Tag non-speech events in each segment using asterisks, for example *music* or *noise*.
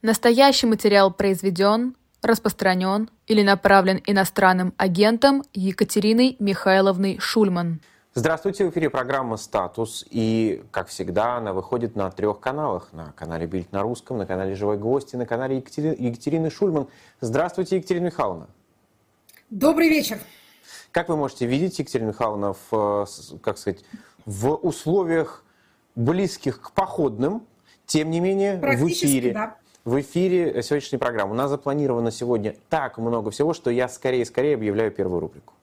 Настоящий материал произведен, распространен или направлен иностранным агентом Екатериной Михайловной Шульман. Здравствуйте, в эфире программа «Статус». И, как всегда, она выходит на трех каналах. На канале «Бильд на русском», на канале «Живой гость» и на канале Екатерины, Екатерины Шульман. Здравствуйте, Екатерина Михайловна. Добрый вечер. Как вы можете видеть, Екатерина Михайловна, в, как сказать, в условиях близких к походным, тем не менее, в эфире. Да в эфире сегодняшней программы. У нас запланировано сегодня так много всего, что я скорее-скорее объявляю первую рубрику.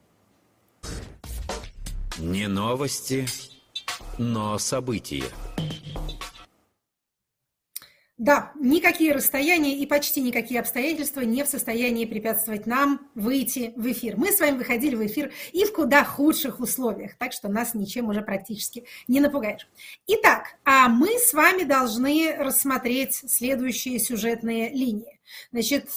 Не новости, но события. Да, никакие расстояния и почти никакие обстоятельства не в состоянии препятствовать нам выйти в эфир. Мы с вами выходили в эфир и в куда худших условиях, так что нас ничем уже практически не напугаешь. Итак, а мы с вами должны рассмотреть следующие сюжетные линии. Значит,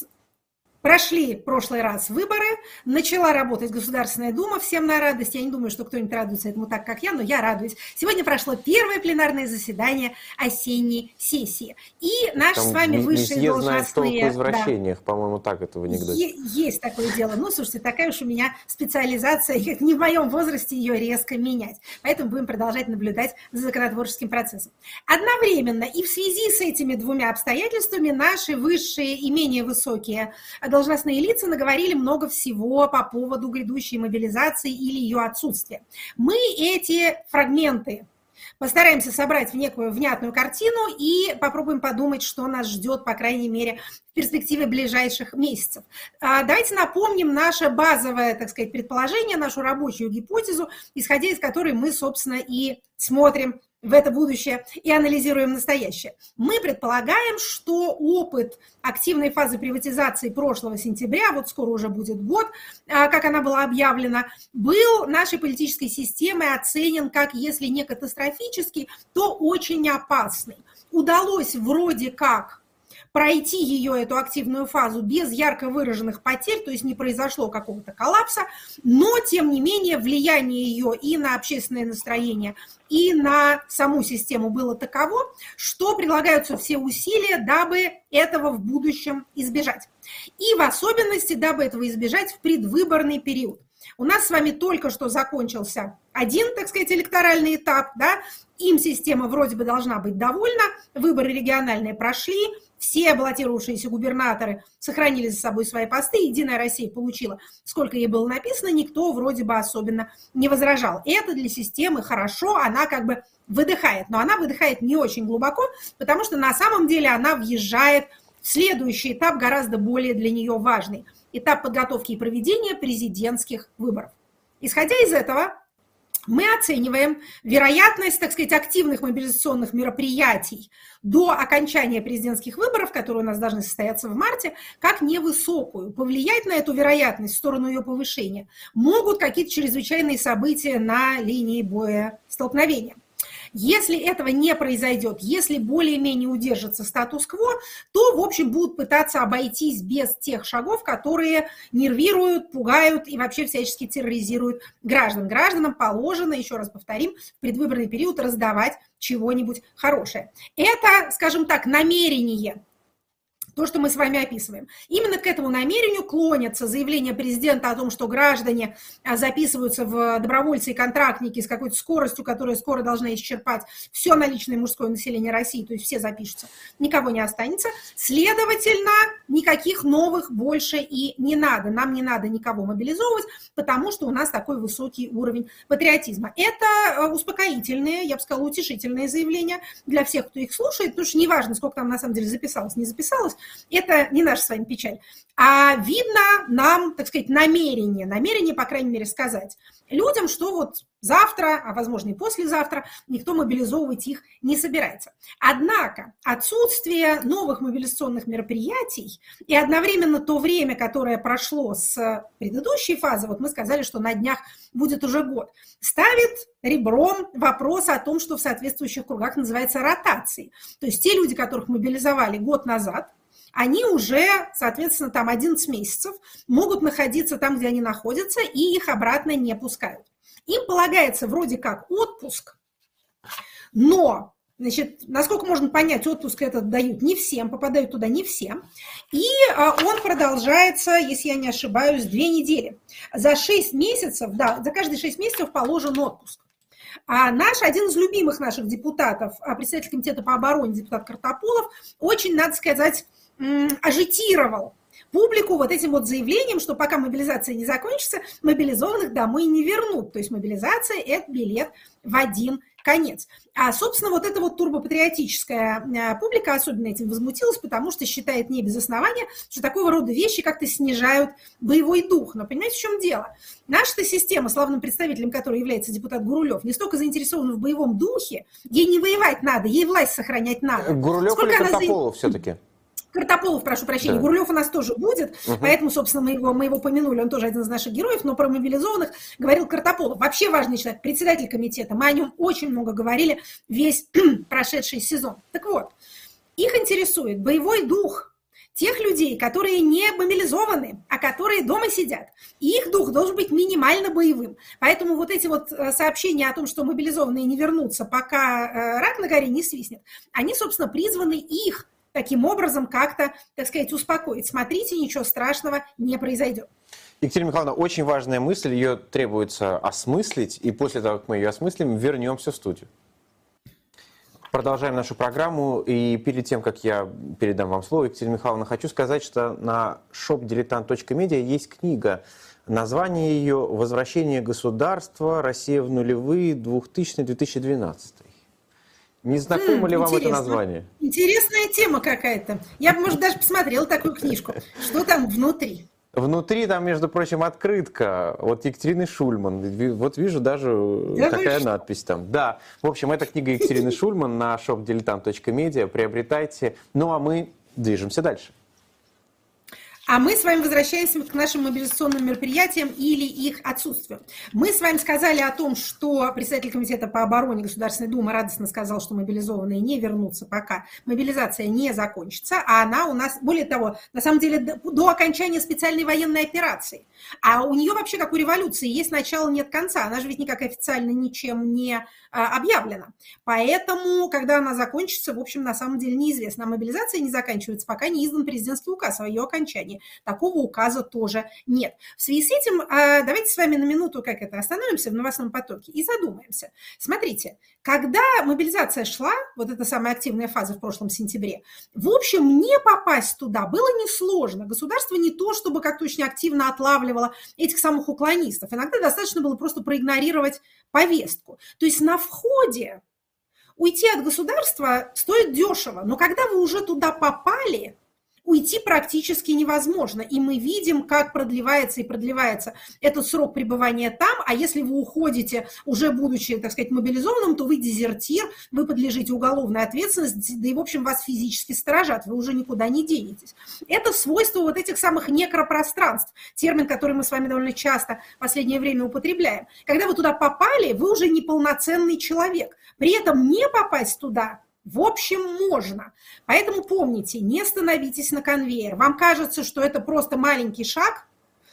Прошли в прошлый раз выборы, начала работать Государственная Дума, всем на радость. Я не думаю, что кто-нибудь радуется этому так, как я, но я радуюсь. Сегодня прошло первое пленарное заседание осенней сессии. И наши Там с вами высшие должностные... Знает извращениях, да, по-моему, так это в анекдоте. Есть такое дело. Ну, слушайте, такая уж у меня специализация, не в моем возрасте ее резко менять. Поэтому будем продолжать наблюдать за законотворческим процессом. Одновременно и в связи с этими двумя обстоятельствами наши высшие и менее высокие должностные лица наговорили много всего по поводу грядущей мобилизации или ее отсутствия. Мы эти фрагменты постараемся собрать в некую внятную картину и попробуем подумать, что нас ждет, по крайней мере, в перспективе ближайших месяцев. А, давайте напомним наше базовое, так сказать, предположение, нашу рабочую гипотезу, исходя из которой мы, собственно, и смотрим в это будущее и анализируем настоящее. Мы предполагаем, что опыт активной фазы приватизации прошлого сентября, вот скоро уже будет год, а, как она была объявлена, был нашей политической системой оценен как, если не катастрофический, то очень опасный. Удалось вроде как пройти ее, эту активную фазу, без ярко выраженных потерь, то есть не произошло какого-то коллапса, но, тем не менее, влияние ее и на общественное настроение, и на саму систему было таково, что прилагаются все усилия, дабы этого в будущем избежать. И в особенности, дабы этого избежать в предвыборный период. У нас с вами только что закончился один, так сказать, электоральный этап, да, им система вроде бы должна быть довольна, выборы региональные прошли, все баллотировавшиеся губернаторы сохранили за собой свои посты, Единая Россия получила, сколько ей было написано, никто вроде бы особенно не возражал. Это для системы хорошо, она как бы выдыхает, но она выдыхает не очень глубоко, потому что на самом деле она въезжает в следующий этап, гораздо более для нее важный, этап подготовки и проведения президентских выборов. Исходя из этого, мы оцениваем вероятность, так сказать, активных мобилизационных мероприятий до окончания президентских выборов, которые у нас должны состояться в марте, как невысокую. Повлиять на эту вероятность в сторону ее повышения могут какие-то чрезвычайные события на линии боя столкновения. Если этого не произойдет, если более-менее удержится статус-кво, то, в общем, будут пытаться обойтись без тех шагов, которые нервируют, пугают и вообще всячески терроризируют граждан. Гражданам положено, еще раз повторим, в предвыборный период раздавать чего-нибудь хорошее. Это, скажем так, намерение то, что мы с вами описываем. Именно к этому намерению клонятся заявления президента о том, что граждане а, записываются в добровольцы и контрактники с какой-то скоростью, которая скоро должна исчерпать все наличное мужское население России, то есть все запишутся, никого не останется. Следовательно, никаких новых больше и не надо. Нам не надо никого мобилизовывать, потому что у нас такой высокий уровень патриотизма. Это э, успокоительные, я бы сказала, утешительные заявления для всех, кто их слушает, потому что неважно, сколько там на самом деле записалось, не записалось, это не наша с вами печаль. А видно нам, так сказать, намерение, намерение, по крайней мере, сказать людям, что вот завтра, а возможно и послезавтра, никто мобилизовывать их не собирается. Однако отсутствие новых мобилизационных мероприятий и одновременно то время, которое прошло с предыдущей фазы, вот мы сказали, что на днях будет уже год, ставит ребром вопрос о том, что в соответствующих кругах называется ротацией. То есть те люди, которых мобилизовали год назад, они уже, соответственно, там 11 месяцев могут находиться там, где они находятся, и их обратно не пускают. Им полагается вроде как отпуск, но Значит, насколько можно понять, отпуск этот дают не всем, попадают туда не все. И а, он продолжается, если я не ошибаюсь, две недели. За шесть месяцев, да, за каждые шесть месяцев положен отпуск. А наш, один из любимых наших депутатов, а, председатель комитета по обороне, депутат Картополов, очень, надо сказать, ажитировал публику вот этим вот заявлением, что пока мобилизация не закончится, мобилизованных домой не вернут. То есть мобилизация – это билет в один конец. А, собственно, вот эта вот турбопатриотическая а, публика особенно этим возмутилась, потому что считает не без основания, что такого рода вещи как-то снижают боевой дух. Но понимаете, в чем дело? Наша система, славным представителем которой является депутат Гурулев, не столько заинтересована в боевом духе, ей не воевать надо, ей власть сохранять надо. Гурулев Сколько или Картополов за... все-таки? Картополов, прошу прощения, да. Гурлев у нас тоже будет, угу. поэтому, собственно, мы его, мы его помянули, он тоже один из наших героев, но про мобилизованных говорил Картополов. Вообще важный человек, председатель комитета, мы о нем очень много говорили весь *clears throat* прошедший сезон. Так вот, их интересует боевой дух тех людей, которые не мобилизованы, а которые дома сидят. И их дух должен быть минимально боевым. Поэтому вот эти вот э, сообщения о том, что мобилизованные не вернутся, пока э, рак на горе не свистнет, они, собственно, призваны их таким образом как-то, так сказать, успокоить. Смотрите, ничего страшного не произойдет. Екатерина Михайловна, очень важная мысль, ее требуется осмыслить, и после того, как мы ее осмыслим, вернемся в студию. Продолжаем нашу программу, и перед тем, как я передам вам слово, Екатерина Михайловна, хочу сказать, что на shopdiletant.media есть книга. Название ее «Возвращение государства. Россия в нулевые 2000-2012». Не знакомо ли вам это название? Интересная тема какая-то. Я бы, может, даже посмотрела такую книжку. Что там внутри? Внутри там, между прочим, открытка от Екатерины Шульман. Вот вижу даже да такая надпись там. Да, в общем, это книга Екатерины *laughs* Шульман на shopdiletant.media. Приобретайте. Ну, а мы движемся дальше. А мы с вами возвращаемся к нашим мобилизационным мероприятиям или их отсутствию. Мы с вами сказали о том, что председатель комитета по обороне Государственной Думы радостно сказал, что мобилизованные не вернутся, пока мобилизация не закончится, а она у нас, более того, на самом деле до, до окончания специальной военной операции. А у нее вообще, как у революции, есть начало, нет конца. Она же ведь никак официально ничем не а, объявлена. Поэтому, когда она закончится, в общем, на самом деле неизвестно. А мобилизация не заканчивается, пока не издан президентский указ о ее окончании. Такого указа тоже нет. В связи с этим а, давайте с вами на минуту, как это, остановимся в новостном потоке и задумаемся. Смотрите, когда мобилизация шла, вот эта самая активная фаза в прошлом сентябре, в общем, не попасть туда было несложно. Государство не то, чтобы как-то очень активно отлавливало этих самых уклонистов. Иногда достаточно было просто проигнорировать повестку. То есть на входе уйти от государства стоит дешево, но когда вы уже туда попали, уйти практически невозможно. И мы видим, как продлевается и продлевается этот срок пребывания там. А если вы уходите, уже будучи, так сказать, мобилизованным, то вы дезертир, вы подлежите уголовной ответственности, да и, в общем, вас физически сторожат, вы уже никуда не денетесь. Это свойство вот этих самых некропространств, термин, который мы с вами довольно часто в последнее время употребляем. Когда вы туда попали, вы уже неполноценный человек. При этом не попасть туда в общем, можно. Поэтому помните, не становитесь на конвейер. Вам кажется, что это просто маленький шаг,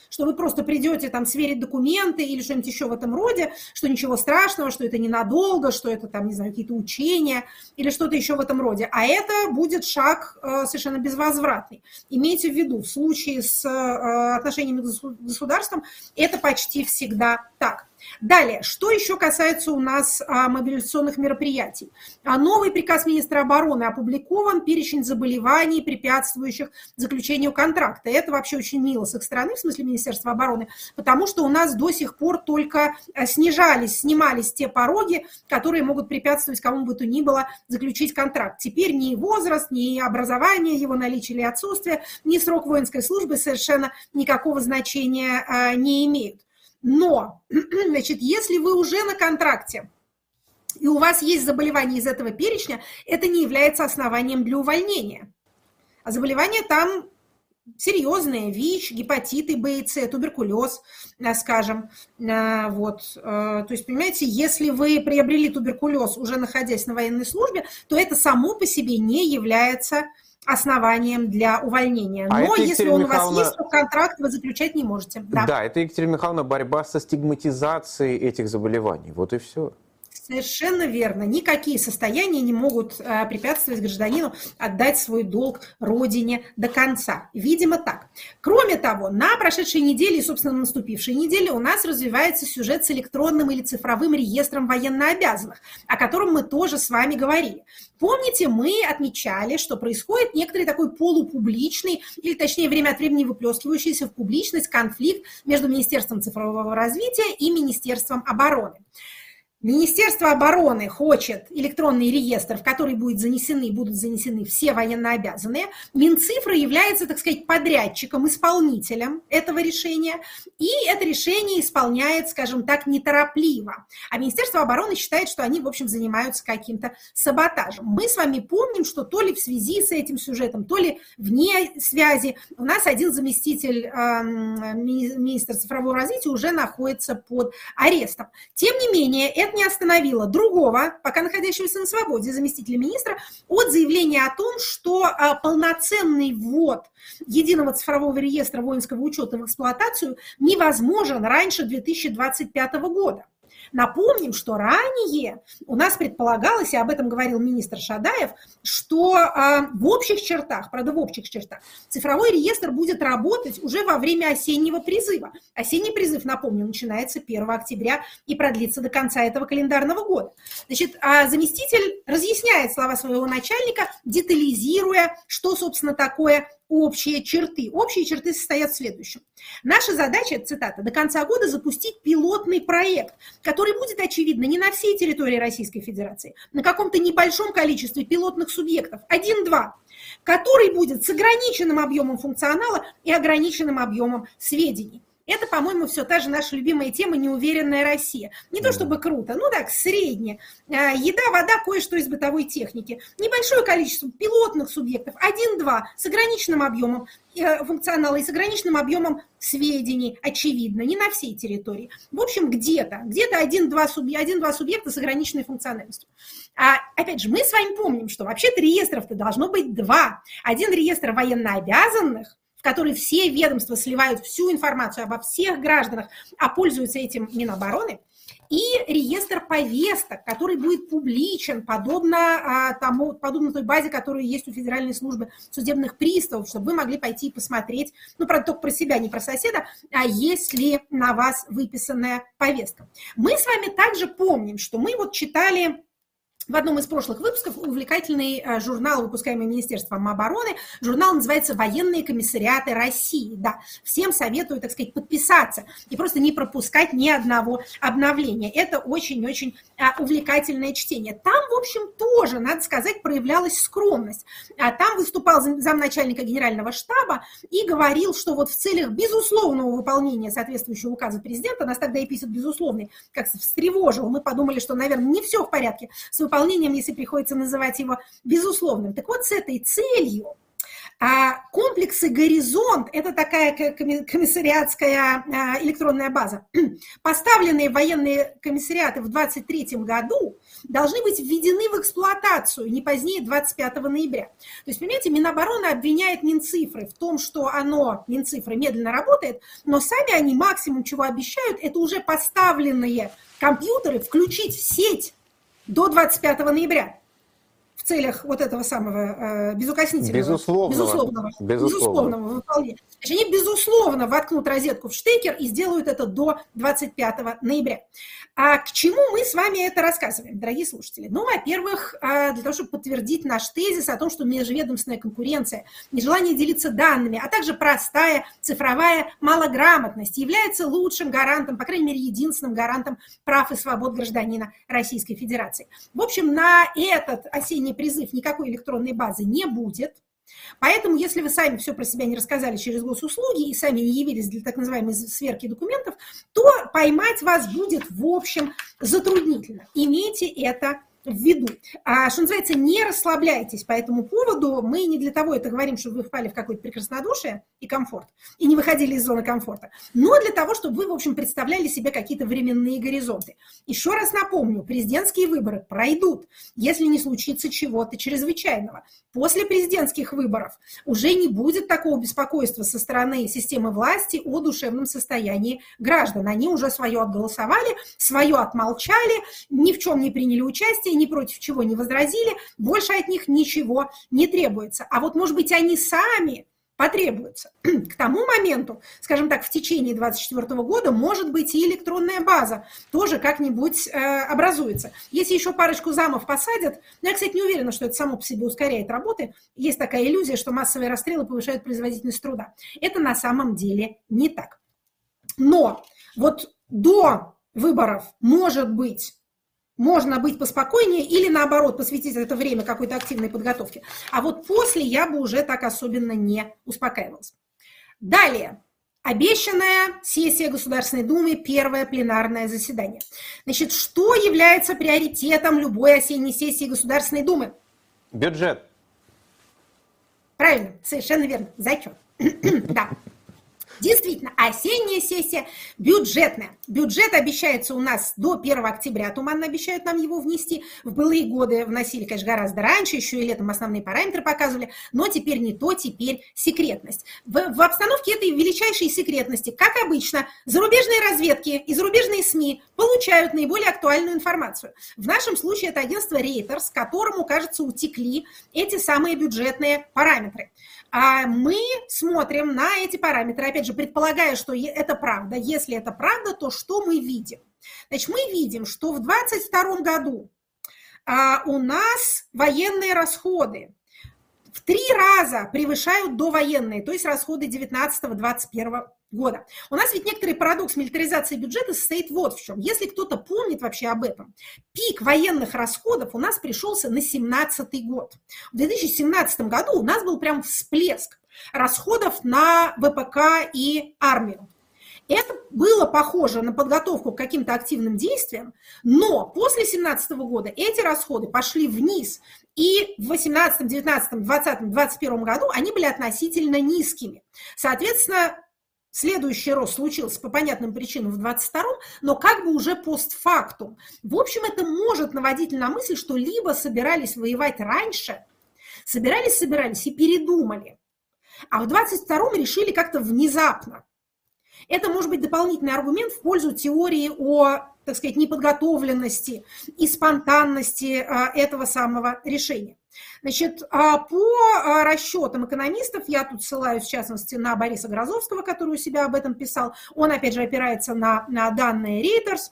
что вы просто придете там сверить документы или что-нибудь еще в этом роде, что ничего страшного, что это ненадолго, что это там, не знаю, какие-то учения или что-то еще в этом роде. А это будет шаг э, совершенно безвозвратный. Имейте в виду, в случае с э, отношениями с государством это почти всегда так. Далее, что еще касается у нас а, мобилизационных мероприятий? А, новый приказ министра обороны опубликован, перечень заболеваний, препятствующих заключению контракта. Это вообще очень мило с их стороны, в смысле Министерства обороны, потому что у нас до сих пор только а, снижались, снимались те пороги, которые могут препятствовать кому бы то ни было заключить контракт. Теперь ни возраст, ни образование, его наличие или отсутствие, ни срок воинской службы совершенно никакого значения не имеют. Но, *clears throat* значит, если вы уже на контракте, и у вас есть заболевание из этого перечня, это не является основанием для увольнения. А заболевания там серьезные, ВИЧ, гепатиты Б туберкулез, э, скажем. Э, вот. Э, то есть, понимаете, если вы приобрели туберкулез, уже находясь на военной службе, то это само по себе не является основанием для увольнения. А Но если он Михайловна... у вас есть, то контракт вы заключать не можете. Да. да, это, Екатерина Михайловна, борьба со стигматизацией этих заболеваний. Вот и все. Совершенно верно. Никакие состояния не могут а, препятствовать гражданину отдать свой долг родине до конца. Видимо, так. Кроме того, на прошедшей неделе и, собственно, на наступившей неделе у нас развивается сюжет с электронным или цифровым реестром военнообязанных, о котором мы тоже с вами говорили. Помните, мы отмечали, что происходит некоторый такой полупубличный, или точнее время от времени выплескивающийся в публичность конфликт между Министерством цифрового развития и Министерством обороны. Министерство обороны хочет электронный реестр, в который будет занесены, будут занесены все военнообязанные. Минцифра является, так сказать, подрядчиком, исполнителем этого решения. И это решение исполняет, скажем так, неторопливо. А Министерство обороны считает, что они, в общем, занимаются каким-то саботажем. Мы с вами помним, что то ли в связи с этим сюжетом, то ли вне связи у нас один заместитель э, министра цифрового развития уже находится под арестом. Тем не менее, это не остановила другого, пока находящегося на свободе, заместителя министра, от заявления о том, что а, полноценный ввод единого цифрового реестра воинского учета в эксплуатацию невозможен раньше 2025 года. Напомним, что ранее у нас предполагалось, и об этом говорил министр Шадаев, что а, в общих чертах, правда, в общих чертах, цифровой реестр будет работать уже во время осеннего призыва. Осенний призыв, напомню, начинается 1 октября и продлится до конца этого календарного года. Значит, а заместитель разъясняет слова своего начальника, детализируя, что, собственно, такое общие черты. Общие черты состоят в следующем. Наша задача, цитата, до конца года запустить пилотный проект, который будет, очевидно, не на всей территории Российской Федерации, на каком-то небольшом количестве пилотных субъектов, один-два, который будет с ограниченным объемом функционала и ограниченным объемом сведений. Это, по-моему, все та же наша любимая тема «Неуверенная Россия». Не то чтобы круто, ну так, средне. А, еда, вода, кое-что из бытовой техники. Небольшое количество пилотных субъектов, один-два, с ограниченным объемом э, функционала и с ограниченным объемом сведений, очевидно, не на всей территории. В общем, где-то, где-то один-два субъекта, один, субъекта с ограниченной функциональностью. А, опять же, мы с вами помним, что вообще-то реестров-то должно быть два. Один реестр военнообязанных, который все ведомства сливают всю информацию обо всех гражданах, а пользуются этим Минобороны, и реестр повесток, который будет публичен, подобно, а, тому, подобно той базе, которая есть у Федеральной службы судебных приставов, чтобы вы могли пойти и посмотреть, ну, правда, только про себя, не про соседа, а есть ли на вас выписанная повестка. Мы с вами также помним, что мы вот читали в одном из прошлых выпусков увлекательный э, журнал, выпускаемый Министерством обороны. Журнал называется «Военные комиссариаты России». Да, всем советую, так сказать, подписаться и просто не пропускать ни одного обновления. Это очень-очень а, увлекательное чтение. Там, в общем, тоже, надо сказать, проявлялась скромность. А там выступал замначальника генерального штаба и говорил, что вот в целях безусловного выполнения соответствующего указа президента, нас тогда эпизод безусловный как встревожил, мы подумали, что, наверное, не все в порядке с выполнением выполнением, если приходится называть его безусловным. Так вот, с этой целью а комплексы «Горизонт» – это такая комиссариатская а, электронная база. *clears throat* Поставленные военные комиссариаты в 2023 году должны быть введены в эксплуатацию не позднее 25 ноября. То есть, понимаете, Минобороны обвиняет Минцифры в том, что оно, Минцифры, медленно работает, но сами они максимум, чего обещают, это уже поставленные компьютеры включить в сеть до 25 ноября целях вот этого самого э, безукоснительного, безусловного, безусловного, безусловного выполнения. Значит, они, безусловно, воткнут розетку в штекер и сделают это до 25 ноября. А к чему мы с вами это рассказываем, дорогие слушатели? Ну, во-первых, а, для того, чтобы подтвердить наш тезис о том, что межведомственная конкуренция, нежелание делиться данными, а также простая цифровая малограмотность является лучшим гарантом, по крайней мере, единственным гарантом прав и свобод гражданина Российской Федерации. В общем, на этот осенний призыв никакой электронной базы не будет. Поэтому, если вы сами все про себя не рассказали через госуслуги и сами не явились для так называемой сверки документов, то поймать вас будет, в общем, затруднительно. Имейте это в виду. А, что называется, не расслабляйтесь по этому поводу. Мы не для того это говорим, чтобы вы впали в какое-то прекраснодушие и комфорт, и не выходили из зоны комфорта, но для того, чтобы вы, в общем, представляли себе какие-то временные горизонты. Еще раз напомню, президентские выборы пройдут, если не случится чего-то чрезвычайного. После президентских выборов уже не будет такого беспокойства со стороны системы власти о душевном состоянии граждан. Они уже свое отголосовали, свое отмолчали, ни в чем не приняли участие, ни против чего не возразили, больше от них ничего не требуется. А вот, может быть, они сами потребуются. К тому моменту, скажем так, в течение 2024 года, может быть, и электронная база тоже как-нибудь э, образуется. Если еще парочку замов посадят, ну, я, кстати, не уверена, что это само по себе ускоряет работы, есть такая иллюзия, что массовые расстрелы повышают производительность труда. Это на самом деле не так. Но вот до выборов, может быть, можно быть поспокойнее или наоборот посвятить это время какой-то активной подготовке. А вот после я бы уже так особенно не успокаивалась. Далее. Обещанная сессия Государственной Думы, первое пленарное заседание. Значит, что является приоритетом любой осенней сессии Государственной Думы? Бюджет. Правильно, совершенно верно. Зачет. *clears throat* да. Действительно, осенняя сессия бюджетная. Бюджет обещается у нас до 1 октября. Туманно обещают нам его внести. В былые годы вносили, конечно, гораздо раньше, еще и летом основные параметры показывали, но теперь не то, теперь секретность. В, в обстановке этой величайшей секретности, как обычно, зарубежные разведки и зарубежные СМИ получают наиболее актуальную информацию. В нашем случае это агентство Reuters, которому, кажется, утекли эти самые бюджетные параметры. А мы смотрим на эти параметры, опять же, предполагая, что это правда. Если это правда, то что мы видим? Значит, мы видим, что в 2022 году а, у нас военные расходы в три раза превышают довоенные, то есть расходы 19-21 года. У нас ведь некоторый парадокс милитаризации бюджета состоит вот в чем. Если кто-то помнит вообще об этом, пик военных расходов у нас пришелся на 17 год. В 2017 году у нас был прям всплеск расходов на ВПК и армию. Это было похоже на подготовку к каким-то активным действиям, но после 2017 года эти расходы пошли вниз, и в 2018, 19, 20, 2021 году они были относительно низкими. Соответственно, Следующий рост случился по понятным причинам в 22-м, но как бы уже постфактум. В общем, это может наводить на мысль, что либо собирались воевать раньше, собирались, собирались и передумали, а в 22-м решили как-то внезапно. Это может быть дополнительный аргумент в пользу теории о, так сказать, неподготовленности и спонтанности а, этого самого решения. Значит, а, по а, расчетам экономистов, я тут ссылаюсь в частности на Бориса Грозовского, который у себя об этом писал, он опять же опирается на, на данные Reuters,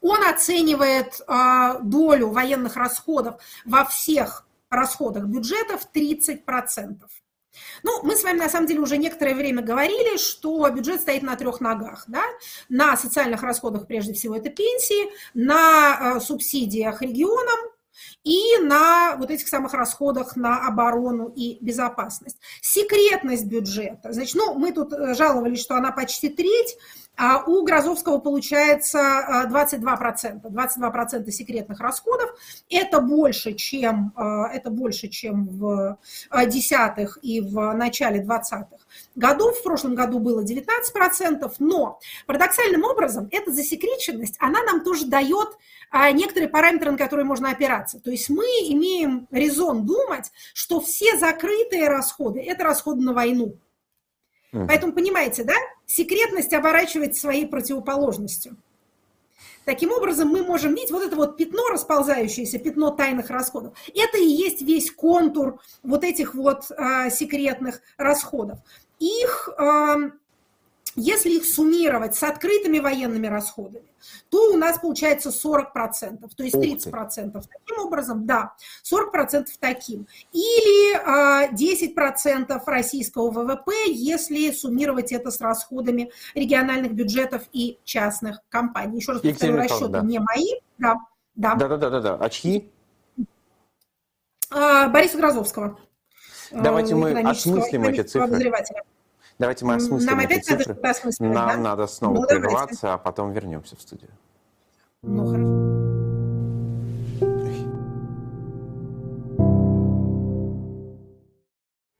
он оценивает а, долю военных расходов во всех расходах бюджета в 30%. Ну, мы с вами на самом деле уже некоторое время говорили, что бюджет стоит на трех ногах. Да? На социальных расходах прежде всего это пенсии, на субсидиях регионам, и на вот этих самых расходах на оборону и безопасность. Секретность бюджета. Значит, ну, мы тут э, жаловались, что она почти треть, а у Грозовского получается 22%. Э, 22% секретных расходов. Это больше, чем, э, это больше, чем в десятых и в начале 20-х годов. В прошлом году было 19%, но парадоксальным образом эта засекреченность, она нам тоже дает некоторые параметры, на которые можно опираться. То есть мы имеем резон думать, что все закрытые расходы – это расходы на войну. Поэтому, понимаете, да, секретность оборачивается своей противоположностью. Таким образом, мы можем видеть вот это вот пятно расползающееся, пятно тайных расходов. Это и есть весь контур вот этих вот а, секретных расходов. Их а, если их суммировать с открытыми военными расходами, то у нас получается 40%, то есть 30%. Таким образом, да, 40% таким. Или э, 10% российского ВВП, если суммировать это с расходами региональных бюджетов и частных компаний. Еще раз повторю, расчеты да. не мои. Да, да. Да, да, да, да, да. А чьи? Э, Бориса Грозовского. Давайте мы осмыслим эти цифры. Давайте мы осмыслим Нам опять цифры. надо цифры. Нам да? надо снова ну, прерваться, давайте. а потом вернемся в студию. Ну, хорошо.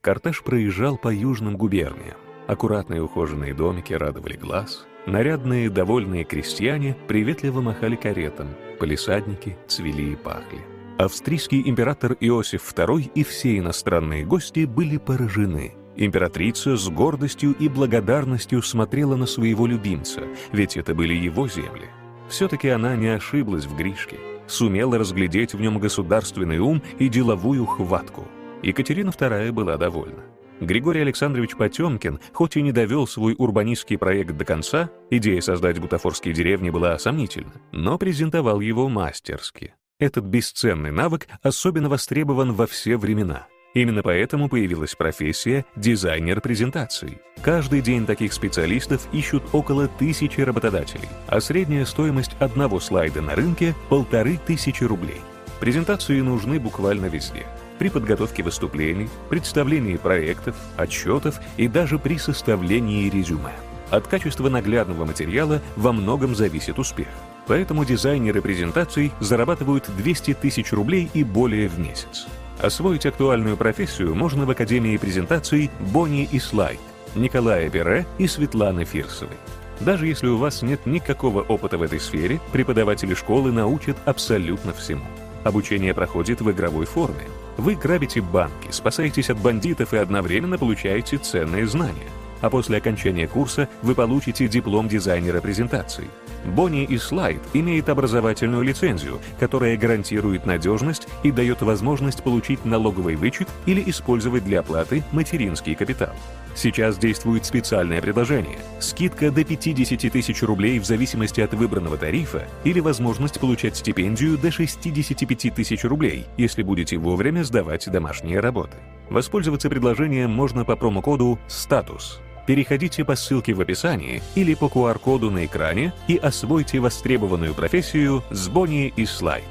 Кортеж проезжал по южным губерниям. Аккуратные ухоженные домики радовали глаз, нарядные довольные крестьяне приветливо махали каретам, полисадники цвели и пахли. Австрийский император Иосиф II и все иностранные гости были поражены – Императрица с гордостью и благодарностью смотрела на своего любимца, ведь это были его земли. Все-таки она не ошиблась в Гришке, сумела разглядеть в нем государственный ум и деловую хватку. Екатерина II была довольна. Григорий Александрович Потемкин, хоть и не довел свой урбанистский проект до конца, идея создать бутафорские деревни была сомнительна, но презентовал его мастерски. Этот бесценный навык особенно востребован во все времена. Именно поэтому появилась профессия дизайнер презентаций. Каждый день таких специалистов ищут около тысячи работодателей, а средняя стоимость одного слайда на рынке – полторы тысячи рублей. Презентации нужны буквально везде – при подготовке выступлений, представлении проектов, отчетов и даже при составлении резюме. От качества наглядного материала во многом зависит успех. Поэтому дизайнеры презентаций зарабатывают 200 тысяч рублей и более в месяц. Освоить актуальную профессию можно в Академии презентаций «Бонни и Слайд» Николая Бере и Светланы Фирсовой. Даже если у вас нет никакого опыта в этой сфере, преподаватели школы научат абсолютно всему. Обучение проходит в игровой форме. Вы грабите банки, спасаетесь от бандитов и одновременно получаете ценные знания. А после окончания курса вы получите диплом дизайнера презентаций. Бонни и Слайд имеет образовательную лицензию, которая гарантирует надежность и дает возможность получить налоговый вычет или использовать для оплаты материнский капитал. Сейчас действует специальное предложение. Скидка до 50 тысяч рублей в зависимости от выбранного тарифа или возможность получать стипендию до 65 тысяч рублей, если будете вовремя сдавать домашние работы. Воспользоваться предложением можно по промокоду «Статус». Переходите по ссылке в описании или по QR-коду на экране и освойте востребованную профессию с Бонни и Слайд.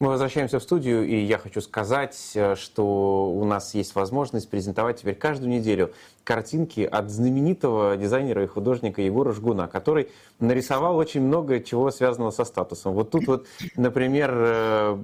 Мы возвращаемся в студию, и я хочу сказать, э, что у нас есть возможность презентовать теперь каждую неделю картинки от знаменитого дизайнера и художника Егора Жгуна, который нарисовал очень много чего связанного со статусом. Вот тут вот, например, э,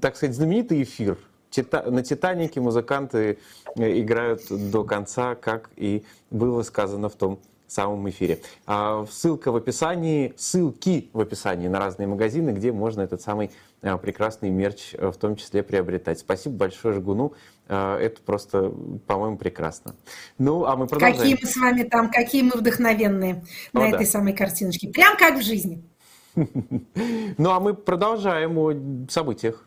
так сказать, знаменитый эфир. На «Титанике» музыканты э, играют до конца, как и было сказано в том самом эфире. А, ссылка в описании, ссылки в описании на разные магазины, где можно этот самый а, прекрасный мерч э, в том числе приобретать. Спасибо большое Жгуну. Это просто, по-моему, прекрасно. Ну, а мы продолжаем. Какие мы с вами там, какие мы вдохновенные О, на да. этой самой картиночке. Прям как в жизни. *laughs* Ну, а мы продолжаем о событиях.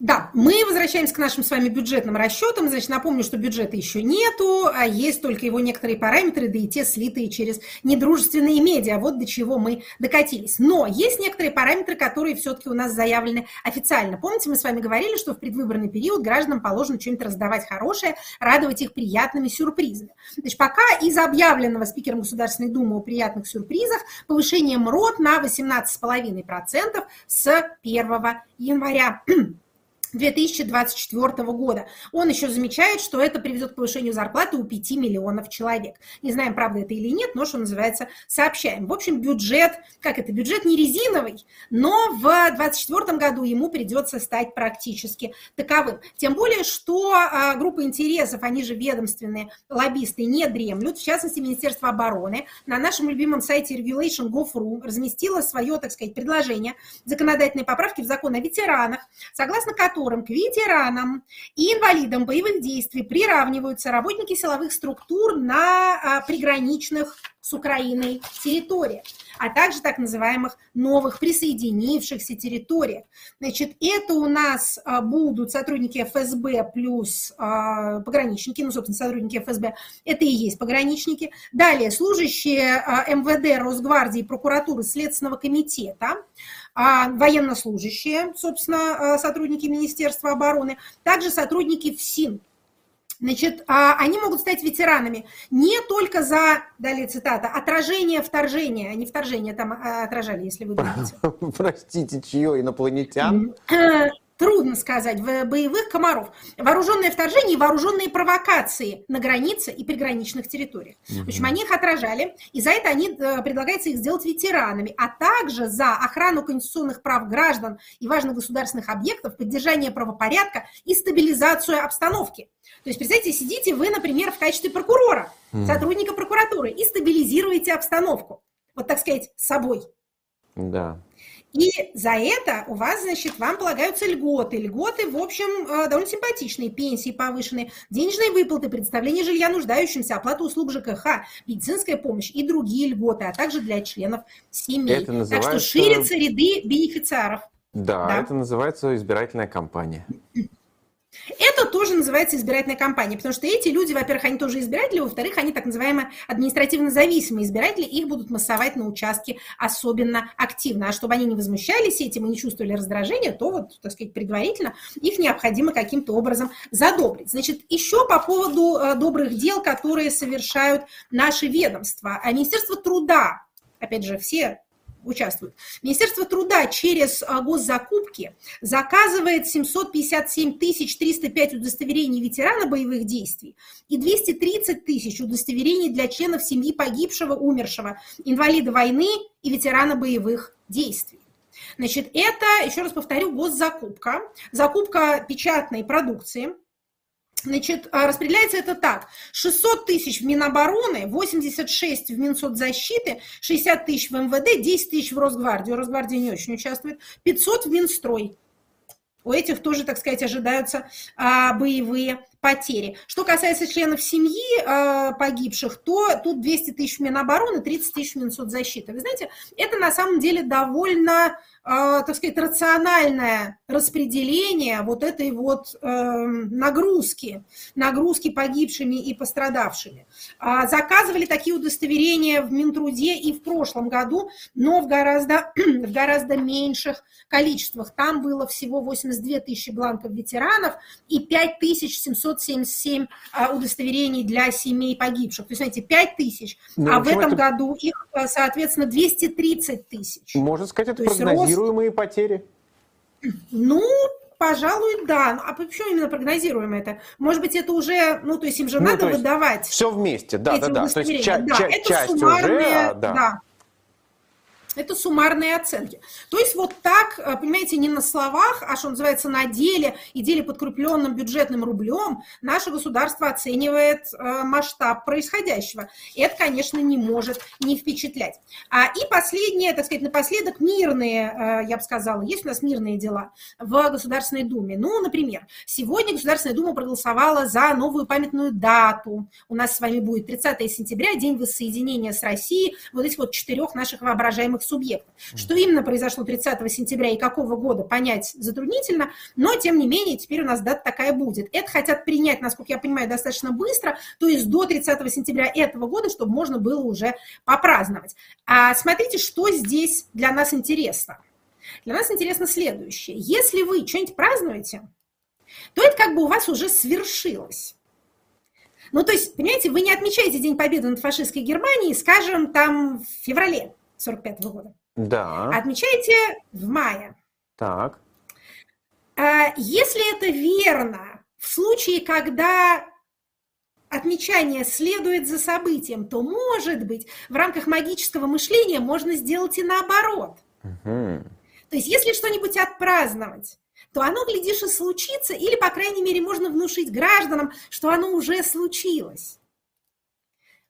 Да, мы возвращаемся к нашим с вами бюджетным расчетам. Значит, напомню, что бюджета еще нету, а есть только его некоторые параметры, да и те слитые через недружественные медиа. Вот до чего мы докатились. Но есть некоторые параметры, которые все-таки у нас заявлены официально. Помните, мы с вами говорили, что в предвыборный период гражданам положено что-нибудь раздавать хорошее, радовать их приятными сюрпризами. Значит, пока из объявленного спикером Государственной Думы о приятных сюрпризах повышение МРОД на 18,5% с 1 января 2024 года. Он еще замечает, что это приведет к повышению зарплаты у 5 миллионов человек. Не знаем, правда это или нет, но, что называется, сообщаем. В общем, бюджет, как это, бюджет не резиновый, но в 2024 году ему придется стать практически таковым. Тем более, что а, группа интересов, они же ведомственные лоббисты, не дремлют. В частности, Министерство обороны на нашем любимом сайте regulation.gov.ru разместило свое, так сказать, предложение законодательной поправки в закон о ветеранах, согласно которому которым к ветеранам и инвалидам боевых действий приравниваются работники силовых структур на а, приграничных с Украиной территориях, а также так называемых новых присоединившихся территориях. Значит, это у нас а, будут сотрудники ФСБ плюс а, пограничники, ну, собственно, сотрудники ФСБ, это и есть пограничники. Далее, служащие МВД, Росгвардии, прокуратуры, Следственного комитета, а военнослужащие, собственно, сотрудники Министерства обороны, также сотрудники ФСИН. Значит, а, они могут стать ветеранами не только за, далее цитата, отражение вторжения, они вторжение там а, отражали, если вы думаете. *laughs* Простите, чье, инопланетян? Трудно сказать, боевых комаров. Вооруженное вторжение и вооруженные провокации на границе и приграничных территориях. Угу. В общем, они их отражали, и за это они, э, предлагается их сделать ветеранами, а также за охрану конституционных прав граждан и важных государственных объектов, поддержание правопорядка и стабилизацию обстановки. То есть, представьте, сидите вы, например, в качестве прокурора, угу. сотрудника прокуратуры, и стабилизируете обстановку. Вот так сказать, собой. Да. И за это у вас, значит, вам полагаются льготы. Льготы, в общем, э, довольно симпатичные. Пенсии повышенные, денежные выплаты, предоставление жилья нуждающимся, оплата услуг ЖКХ, медицинская помощь и другие льготы, а также для членов семьи. Это называется... Так что ширятся ряды бенефициаров. Да, да, это называется избирательная кампания. *laughs* Это тоже называется избирательная кампания, потому что эти люди, во-первых, они тоже избиратели, во-вторых, они так называемые административно зависимые избиратели, их будут массовать на участке особенно активно. А чтобы они не возмущались этим и не чувствовали раздражения, то вот, так сказать, предварительно их необходимо каким-то образом задобрить. Значит, еще по поводу э, добрых дел, которые совершают наши ведомства. А Министерство труда, опять же, все участвуют. Министерство труда через а, госзакупки заказывает 757 305 удостоверений ветерана боевых действий и 230 тысяч удостоверений для членов семьи погибшего, умершего, инвалида войны и ветерана боевых действий. Значит, это, еще раз повторю, госзакупка, закупка печатной продукции – Значит, а, распределяется это так. 600 тысяч в Минобороны, 86 в Минсоцзащиты, 60 тысяч в МВД, 10 тысяч в Росгвардию. Росгвардия не очень участвует. 500 в Минстрой. У этих тоже, так сказать, ожидаются а, боевые потери. Что касается членов семьи э, погибших, то тут 200 тысяч Минобороны, 30 тысяч Минсоцзащиты. Вы знаете, это на самом деле довольно, э, так сказать, рациональное распределение вот этой вот э, нагрузки, нагрузки погибшими и пострадавшими. Э, заказывали такие удостоверения в Минтруде и в прошлом году, но в гораздо, *clears throat* в гораздо меньших количествах. Там было всего 82 тысячи бланков ветеранов и 5700 777 а, удостоверений для семей погибших. То есть, знаете, 5 тысяч, ну, а в этом это... году их, а, соответственно, 230 тысяч. Можно сказать, это То прогнозируемые рост... потери? Ну, пожалуй, да. А почему именно прогнозируем это? Может быть, это уже, ну, то есть им же ну, надо выдавать. Все вместе, да, да, да. То есть ча- да, ча- часть уже, а, да. да. Это суммарные оценки. То есть вот так, э, понимаете, не на словах, а что называется на деле и деле подкрепленным бюджетным рублем наше государство оценивает э, масштаб происходящего. И это, конечно, не может не впечатлять. А, и последнее, так сказать, напоследок мирные, э, я бы сказала, есть у нас мирные дела в Государственной Думе. Ну, например, сегодня Государственная Дума проголосовала за новую памятную дату. У нас с вами будет 30 сентября, день воссоединения с Россией вот этих вот четырех наших воображаемых субъектов. Что именно произошло 30 сентября и какого года, понять затруднительно, но, тем не менее, теперь у нас дата такая будет. Это хотят принять, насколько я понимаю, достаточно быстро, то есть до 30 сентября этого года, чтобы можно было уже попраздновать. А смотрите, что здесь для нас интересно. Для нас интересно следующее. Если вы что-нибудь празднуете, то это как бы у вас уже свершилось. Ну, то есть, понимаете, вы не отмечаете День Победы над фашистской Германией, скажем, там в феврале. 45 -го года. Да. Отмечайте в мае. Так. А, если это верно, в случае, когда отмечание следует за событием, то, может быть, в рамках магического мышления можно сделать и наоборот. Угу. То есть, если что-нибудь отпраздновать, то оно, глядишь, и случится, или, по крайней мере, можно внушить гражданам, что оно уже случилось.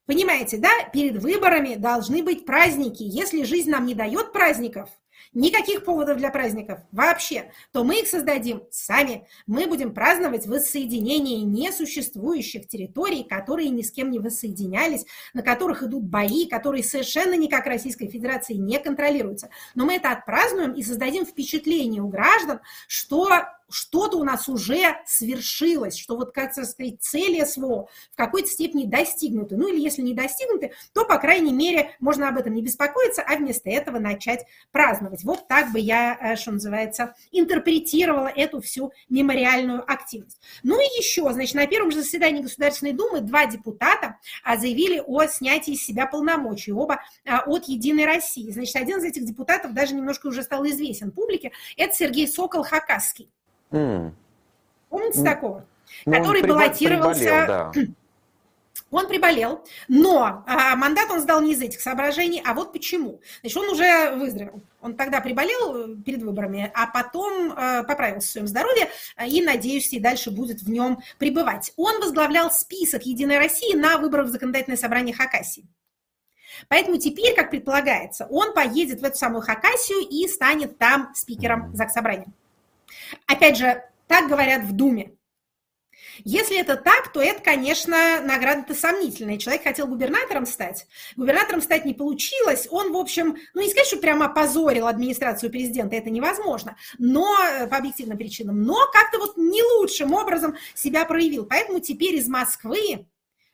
Понимаете, да, перед выборами должны быть праздники. Если жизнь нам не дает праздников, никаких поводов для праздников вообще, то мы их создадим сами. Мы будем праздновать воссоединение несуществующих территорий, которые ни с кем не воссоединялись, на которых идут бои, которые совершенно никак Российской Федерации не контролируются. Но мы это отпразднуем и создадим впечатление у граждан, что что-то у нас уже свершилось, что вот, как сказать, цели СВО в какой-то степени достигнуты. Ну или если не достигнуты, то, по крайней мере, можно об этом не беспокоиться, а вместо этого начать праздновать. Вот так бы я, э, что называется, интерпретировала эту всю мемориальную активность. Ну и еще, значит, на первом же заседании Государственной Думы два депутата а, заявили о снятии из себя полномочий, оба а, от «Единой России». Значит, один из этих депутатов даже немножко уже стал известен публике, это Сергей Сокол-Хакасский. Mm. Помните mm. такого? Ну, который баллотировался... Приболел, да. *clears throat* Он приболел, но а, мандат он сдал не из этих соображений, а вот почему. Значит, он уже выздоровел. Он тогда приболел э, перед выборами, а потом э, поправился в своем здоровье э, и, надеюсь, и дальше будет в нем пребывать. Он возглавлял список «Единой России» на выборах в законодательное собрание Хакасии. Поэтому теперь, как предполагается, он поедет в эту самую Хакасию и станет там спикером Заксобрания. Опять же, так говорят в Думе. Если это так, то это, конечно, награда-то сомнительная. Человек хотел губернатором стать. Губернатором стать не получилось. Он, в общем, ну не сказать, что прямо опозорил администрацию президента, это невозможно, но э, по объективным причинам, но как-то вот не лучшим образом себя проявил. Поэтому теперь из Москвы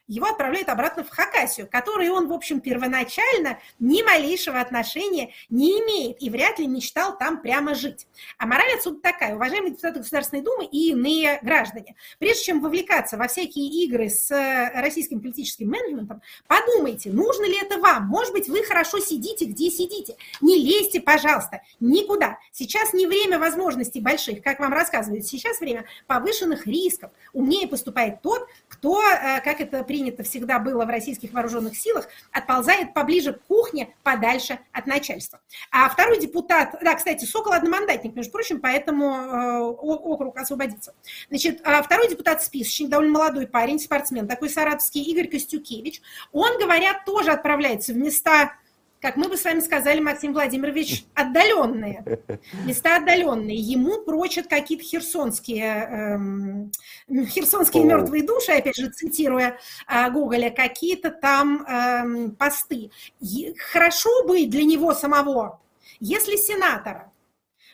его отправляют обратно в Хакасию, которой он, в общем, первоначально ни малейшего отношения не имеет и вряд ли мечтал там прямо жить. А мораль отсюда такая, уважаемые депутаты Государственной Думы и иные граждане, прежде чем вовлекаться во всякие игры с э, российским политическим менеджментом, подумайте, нужно ли это вам. Может быть, вы хорошо сидите, где сидите. Не лезьте, пожалуйста, никуда. Сейчас не время возможностей больших, как вам рассказывают. Сейчас время повышенных рисков. Умнее поступает тот, кто, э, как это принято всегда было в российских вооруженных силах, отползает поближе к кухне, подальше от начальства. А второй депутат, да, кстати, Сокол одномандатник, между прочим, поэтому э, округ освободится. Значит, а второй депутат списочник, довольно молодой парень, спортсмен, такой саратовский Игорь Костюкевич, он, говорят, тоже отправляется в места как мы бы с вами сказали, Максим Владимирович, отдаленные, места отдаленные. Ему прочат какие-то херсонские, эм, херсонские О. мертвые души, опять же, цитируя э, Гоголя, какие-то там эм, посты. Е- хорошо бы для него самого, если сенатора,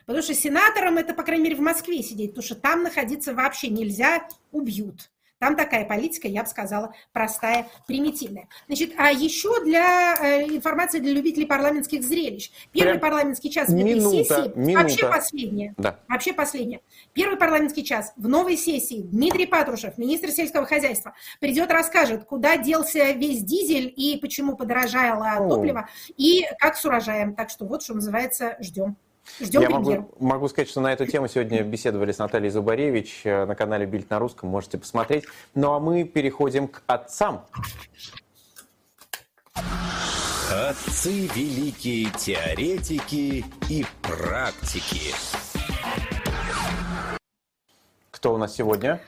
Потому что сенатором это, по крайней мере, в Москве сидеть, потому что там находиться вообще нельзя, убьют. Там такая политика, я бы сказала, простая, примитивная. Значит, а еще для э, информации для любителей парламентских зрелищ. Первый Прям парламентский час в этой сессии, минута. вообще последняя, да. вообще последняя. Первый парламентский час в новой сессии Дмитрий Патрушев, министр сельского хозяйства, придет, расскажет, куда делся весь дизель и почему подорожало О. топливо, и как с урожаем. Так что вот, что называется, ждем. Ждем Я могу, могу сказать, что на эту тему сегодня беседовали с Натальей Зубаревич э, на канале Бильд на русском, можете посмотреть. Ну а мы переходим к отцам. Отцы великие теоретики и практики. Кто у нас сегодня?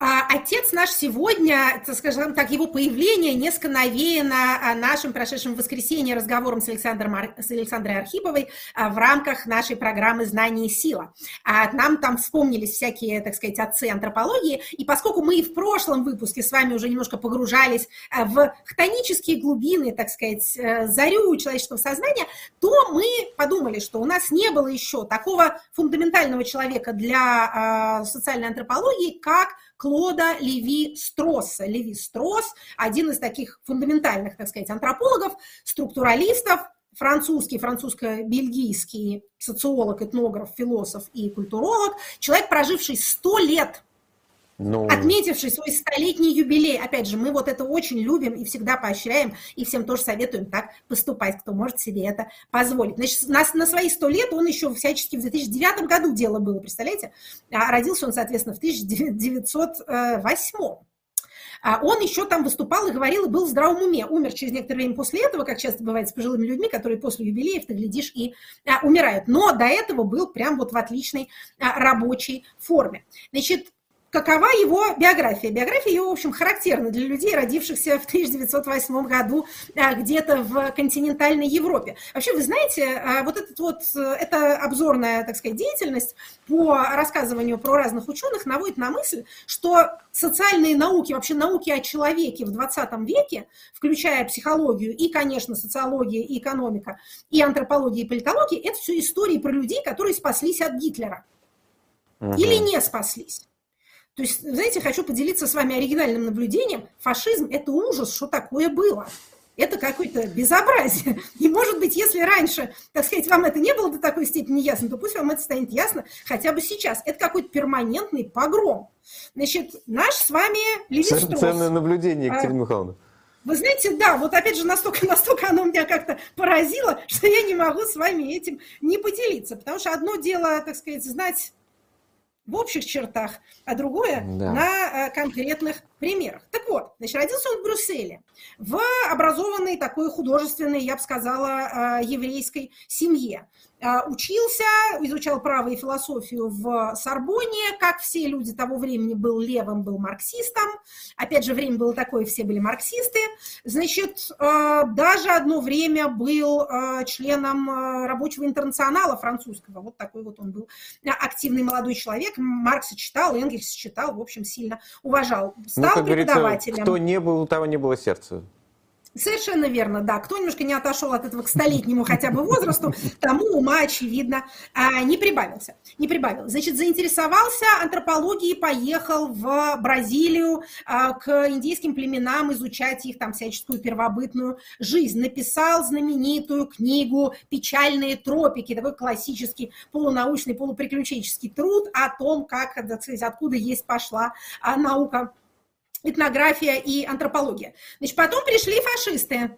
А отец наш сегодня, скажем так, его появление несколько навеяно а, нашим прошедшим воскресенье разговором с, Александром, с Александрой Архиповой а, в рамках нашей программы «Знание и сила». А нам там вспомнились всякие, так сказать, отцы антропологии, и поскольку мы и в прошлом выпуске с вами уже немножко погружались в хтонические глубины, так сказать, э, зарю человеческого сознания, то мы подумали, что у нас не было еще такого фундаментального человека для социальной антропологии, как Клода Леви Стросса. Леви Стросс – один из таких фундаментальных, так сказать, антропологов, структуралистов, французский, французско-бельгийский социолог, этнограф, философ и культуролог, человек, проживший сто лет ну... Отметивший свой столетний юбилей. Опять же, мы вот это очень любим и всегда поощряем, и всем тоже советуем так поступать, кто может себе это позволить. Значит, на, на свои сто лет он еще всячески в 2009 году дело было, представляете? А родился он, соответственно, в 1908. А он еще там выступал и говорил, и был в здравом уме. Умер через некоторое время после этого, как часто бывает с пожилыми людьми, которые после юбилеев, ты глядишь, и а, умирают. Но до этого был прям вот в отличной а, рабочей форме. Значит, какова его биография. Биография его, в общем, характерна для людей, родившихся в 1908 году а, где-то в континентальной Европе. Вообще, вы знаете, а, вот, этот вот эта обзорная, так сказать, деятельность по рассказыванию про разных ученых наводит на мысль, что социальные науки, вообще науки о человеке в 20 веке, включая психологию и, конечно, социология и экономика, и антропология и политология, это все истории про людей, которые спаслись от Гитлера. Угу. Или не спаслись. То есть, знаете, хочу поделиться с вами оригинальным наблюдением. Фашизм – это ужас, что такое было. Это какое-то безобразие. И, может быть, если раньше, так сказать, вам это не было до такой степени ясно, то пусть вам это станет ясно хотя бы сейчас. Это какой-то перманентный погром. Значит, наш с вами Левистрос... Ценное наблюдение, Екатерина а, Михайловна. Вы знаете, да, вот опять же настолько, настолько оно меня как-то поразило, что я не могу с вами этим не поделиться. Потому что одно дело, так сказать, знать в общих чертах, а другое да. на э, конкретных примерах. Так вот, значит, родился он в Брюсселе, в образованной такой художественной, я бы сказала, э, еврейской семье. А, учился, изучал право и философию в Сорбоне, как все люди того времени, был левым, был марксистом. Опять же, время было такое, все были марксисты. Значит, а, даже одно время был а, членом рабочего интернационала французского. Вот такой вот он был активный молодой человек. Маркса читал, Энгельс читал, в общем, сильно уважал. Ну, Стал ну, преподавателем. Кто не был, у того не было сердца. Совершенно верно, да. Кто немножко не отошел от этого к столетнему хотя бы возрасту, тому ума, очевидно, а, не прибавился. Не прибавил. Значит, заинтересовался антропологией, поехал в Бразилию а, к индийским племенам изучать их там всяческую первобытную жизнь. Написал знаменитую книгу «Печальные тропики», такой классический полунаучный, полуприключенческий труд о том, как, откуда есть пошла а, наука этнография и антропология. Значит, потом пришли фашисты.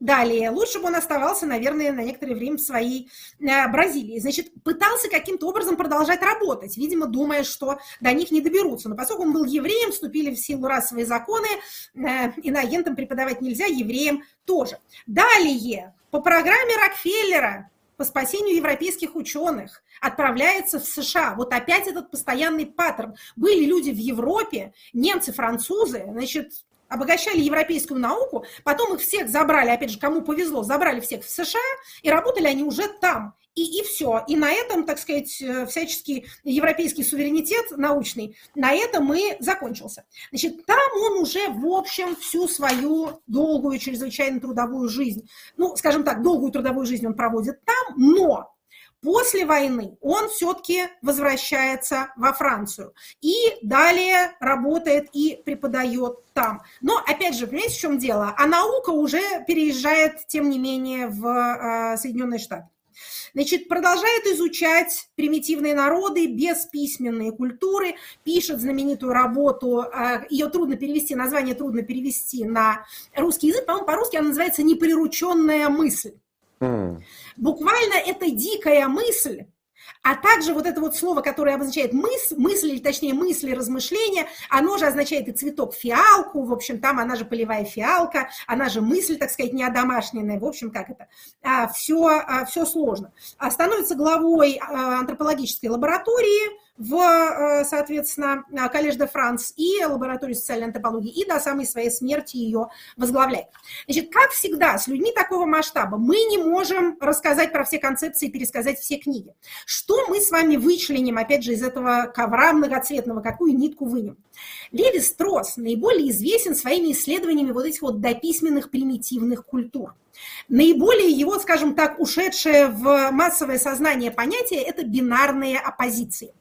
Далее, лучше бы он оставался, наверное, на некоторое время в своей э, Бразилии. Значит, пытался каким-то образом продолжать работать, видимо, думая, что до них не доберутся. Но поскольку он был евреем, вступили в силу расовые законы, э, иноагентам преподавать нельзя, евреям тоже. Далее, по программе Рокфеллера по спасению европейских ученых отправляется в США. Вот опять этот постоянный паттерн. Были люди в Европе, немцы, французы, значит, обогащали европейскую науку, потом их всех забрали, опять же, кому повезло, забрали всех в США, и работали они уже там и, и все. И на этом, так сказать, э, всяческий европейский суверенитет научный, на этом и закончился. Значит, там он уже, в общем, всю свою долгую, чрезвычайно трудовую жизнь, ну, скажем так, долгую трудовую жизнь он проводит там, но После войны он все-таки возвращается во Францию и далее работает и преподает там. Но, опять же, понимаете, в чем дело? А наука уже переезжает, тем не менее, в э, Соединенные Штаты. Значит, продолжает изучать примитивные народы без письменной культуры, пишет знаменитую работу, а, ее трудно перевести, название трудно перевести на русский язык, по-моему, по-русски она называется «Неприрученная мысль». Mm. Буквально это дикая мысль, а также вот это вот слово, которое обозначает мыс, мысль, или точнее мысли, размышления, оно же означает и цветок фиалку, в общем, там она же полевая фиалка, она же мысль, так сказать, не одомашненная, в общем, как это, а, все, а, все сложно. А становится главой а, антропологической лаборатории, в, э, соответственно, Коллеж де Франс и лабораторию социальной антропологии, и до самой своей смерти ее возглавляет. Значит, как всегда, с людьми такого масштаба мы не можем рассказать про все концепции и пересказать все книги. Что мы с вами вычленим, опять же, из этого ковра многоцветного, какую нитку вынем? Леви Стросс наиболее известен своими исследованиями вот этих вот дописьменных примитивных культур. Наиболее его, скажем так, ушедшее в массовое сознание понятие – это бинарные оппозиции.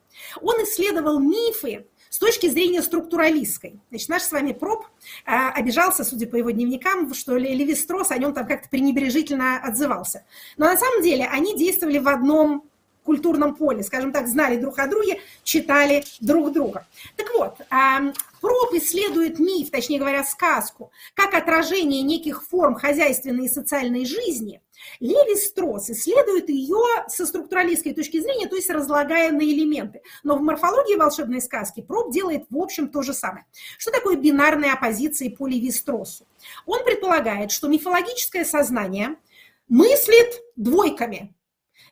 Он исследовал мифы с точки зрения структуралистской. Значит, наш с вами проб а, обижался, судя по его дневникам, что Леви Строс о нем там как-то пренебрежительно отзывался. Но на самом деле они действовали в одном культурном поле, скажем так, знали друг о друге, читали друг друга. Так вот, Проб исследует миф, точнее говоря, сказку, как отражение неких форм хозяйственной и социальной жизни. Леви Стросс исследует ее со структуралистской точки зрения, то есть разлагая на элементы. Но в морфологии волшебной сказки Проб делает, в общем, то же самое. Что такое бинарная оппозиция по Леви Строссу? Он предполагает, что мифологическое сознание мыслит двойками.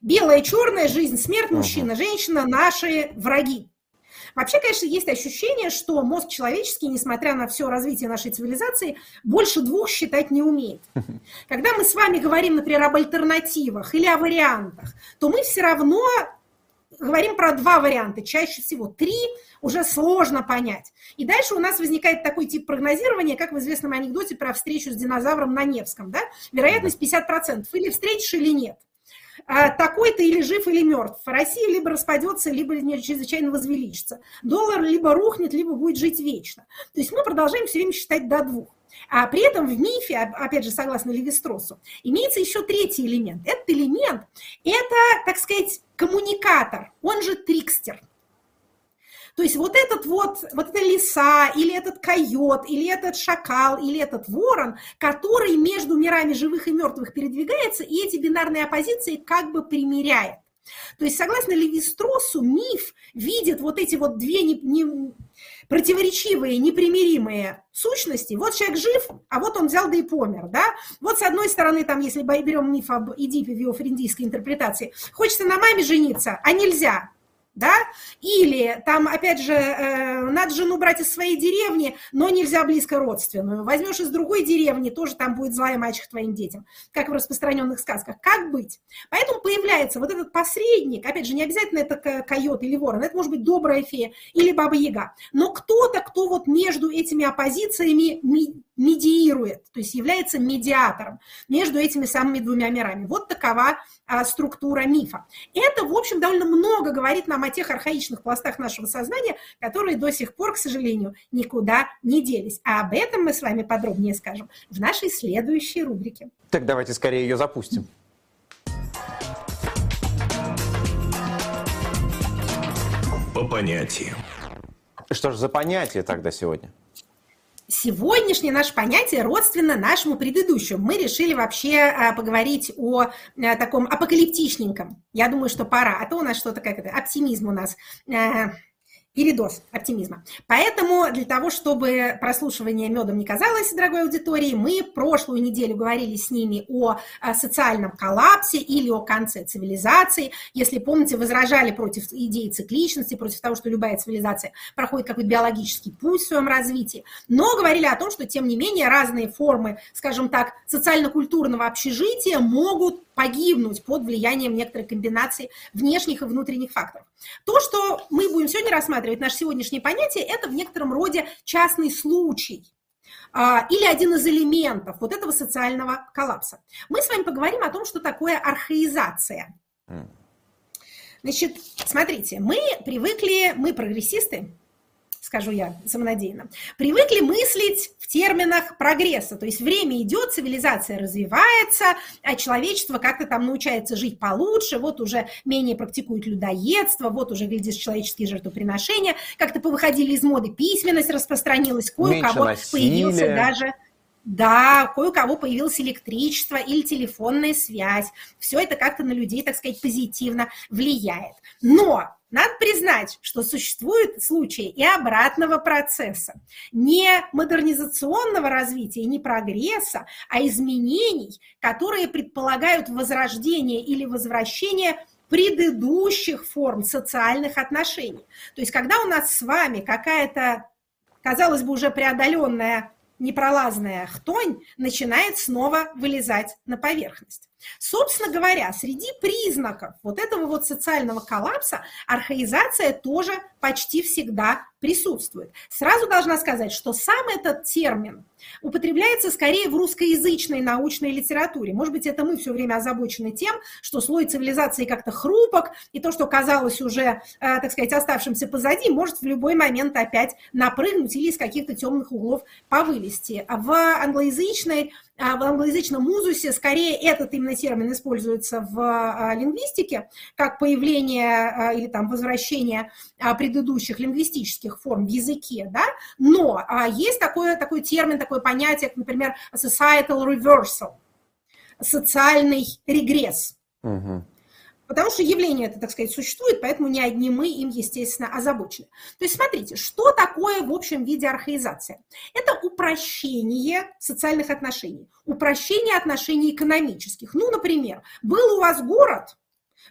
Белая, черная, жизнь, смерть, мужчина, женщина, наши враги. Вообще, конечно, есть ощущение, что мозг человеческий, несмотря на все развитие нашей цивилизации, больше двух считать не умеет. *laughs* Когда мы с вами говорим, например, об альтернативах или о вариантах, то мы все равно говорим про два варианта, чаще всего три уже сложно понять. И дальше у нас возникает такой тип прогнозирования, как в известном анекдоте про встречу с динозавром на Невском. Да? Вероятность 50%. Или встретишь, или нет. А такой-то или жив, или мертв. Россия либо распадется, либо чрезвычайно возвеличится. Доллар либо рухнет, либо будет жить вечно. То есть мы продолжаем все время считать до двух. А при этом в мифе, опять же, согласно Левистросу, имеется еще третий элемент. Этот элемент – это, так сказать, коммуникатор, он же трикстер. То есть вот этот вот, вот эта лиса, или этот койот, или этот шакал, или этот ворон, который между мирами живых и мертвых передвигается, и эти бинарные оппозиции как бы примеряет. То есть, согласно Левистросу, миф видит вот эти вот две не, не, противоречивые, непримиримые сущности. Вот человек жив, а вот он взял да и помер, да? Вот с одной стороны, там, если берем миф об Эдипе в его френдийской интерпретации, хочется на маме жениться, а нельзя, да, или там, опять же, э, надо жену брать из своей деревни, но нельзя близко родственную. Возьмешь из другой деревни, тоже там будет злая мачеха твоим детям, как в распространенных сказках. Как быть? Поэтому появляется вот этот посредник, опять же, не обязательно это койот или ворон, это может быть добрая фея или баба-яга, но кто-то, кто вот между этими оппозициями медиирует, то есть является медиатором между этими самыми двумя мирами. Вот такова а, структура мифа. Это, в общем, довольно много говорит нам о тех архаичных пластах нашего сознания, которые до сих пор, к сожалению, никуда не делись. А об этом мы с вами подробнее скажем в нашей следующей рубрике. Так давайте скорее ее запустим. По понятиям. Что же за понятие тогда сегодня? Сегодняшнее наше понятие родственно нашему предыдущему. Мы решили вообще а, поговорить о а, таком апокалиптичненьком. Я думаю, что пора. А то у нас что-то как это, оптимизм у нас а, передоз оптимизма. Поэтому для того, чтобы прослушивание медом не казалось, дорогой аудитории, мы прошлую неделю говорили с ними о, социальном коллапсе или о конце цивилизации. Если помните, возражали против идеи цикличности, против того, что любая цивилизация проходит какой-то биологический путь в своем развитии, но говорили о том, что, тем не менее, разные формы, скажем так, социально-культурного общежития могут погибнуть под влиянием некоторой комбинации внешних и внутренних факторов. То, что мы будем сегодня рассматривать, наше сегодняшнее понятие, это в некотором роде частный случай а, или один из элементов вот этого социального коллапса. Мы с вами поговорим о том, что такое архаизация. Значит, смотрите, мы привыкли, мы прогрессисты, скажу я самонадеянно, привыкли мыслить в терминах прогресса. То есть время идет, цивилизация развивается, а человечество как-то там научается жить получше, вот уже менее практикует людоедство, вот уже, глядишь, человеческие жертвоприношения, как-то повыходили из моды, письменность распространилась, кое-у-кого появился даже... Да, кое у кого появилось электричество или телефонная связь. Все это как-то на людей, так сказать, позитивно влияет. Но надо признать, что существуют случаи и обратного процесса. Не модернизационного развития, не прогресса, а изменений, которые предполагают возрождение или возвращение предыдущих форм социальных отношений. То есть, когда у нас с вами какая-то, казалось бы, уже преодоленная непролазная хтонь начинает снова вылезать на поверхность. Собственно говоря, среди признаков вот этого вот социального коллапса архаизация тоже почти всегда присутствует. Сразу должна сказать, что сам этот термин употребляется скорее в русскоязычной научной литературе. Может быть, это мы все время озабочены тем, что слой цивилизации как-то хрупок, и то, что казалось уже, э, так сказать, оставшимся позади, может в любой момент опять напрыгнуть или из каких-то темных углов повылезти. А в англоязычной в англоязычном музусе скорее этот именно термин используется в а, лингвистике, как появление а, или там возвращение предыдущих лингвистических форм в языке, да, но есть такой, такой термин, такое понятие, например, societal reversal, социальный регресс. Угу. Потому что явление это, так сказать, существует, поэтому не одни мы им, естественно, озабочены. То есть смотрите, что такое в общем виде архаизация? Это упрощение социальных отношений, упрощение отношений экономических. Ну, например, был у вас город,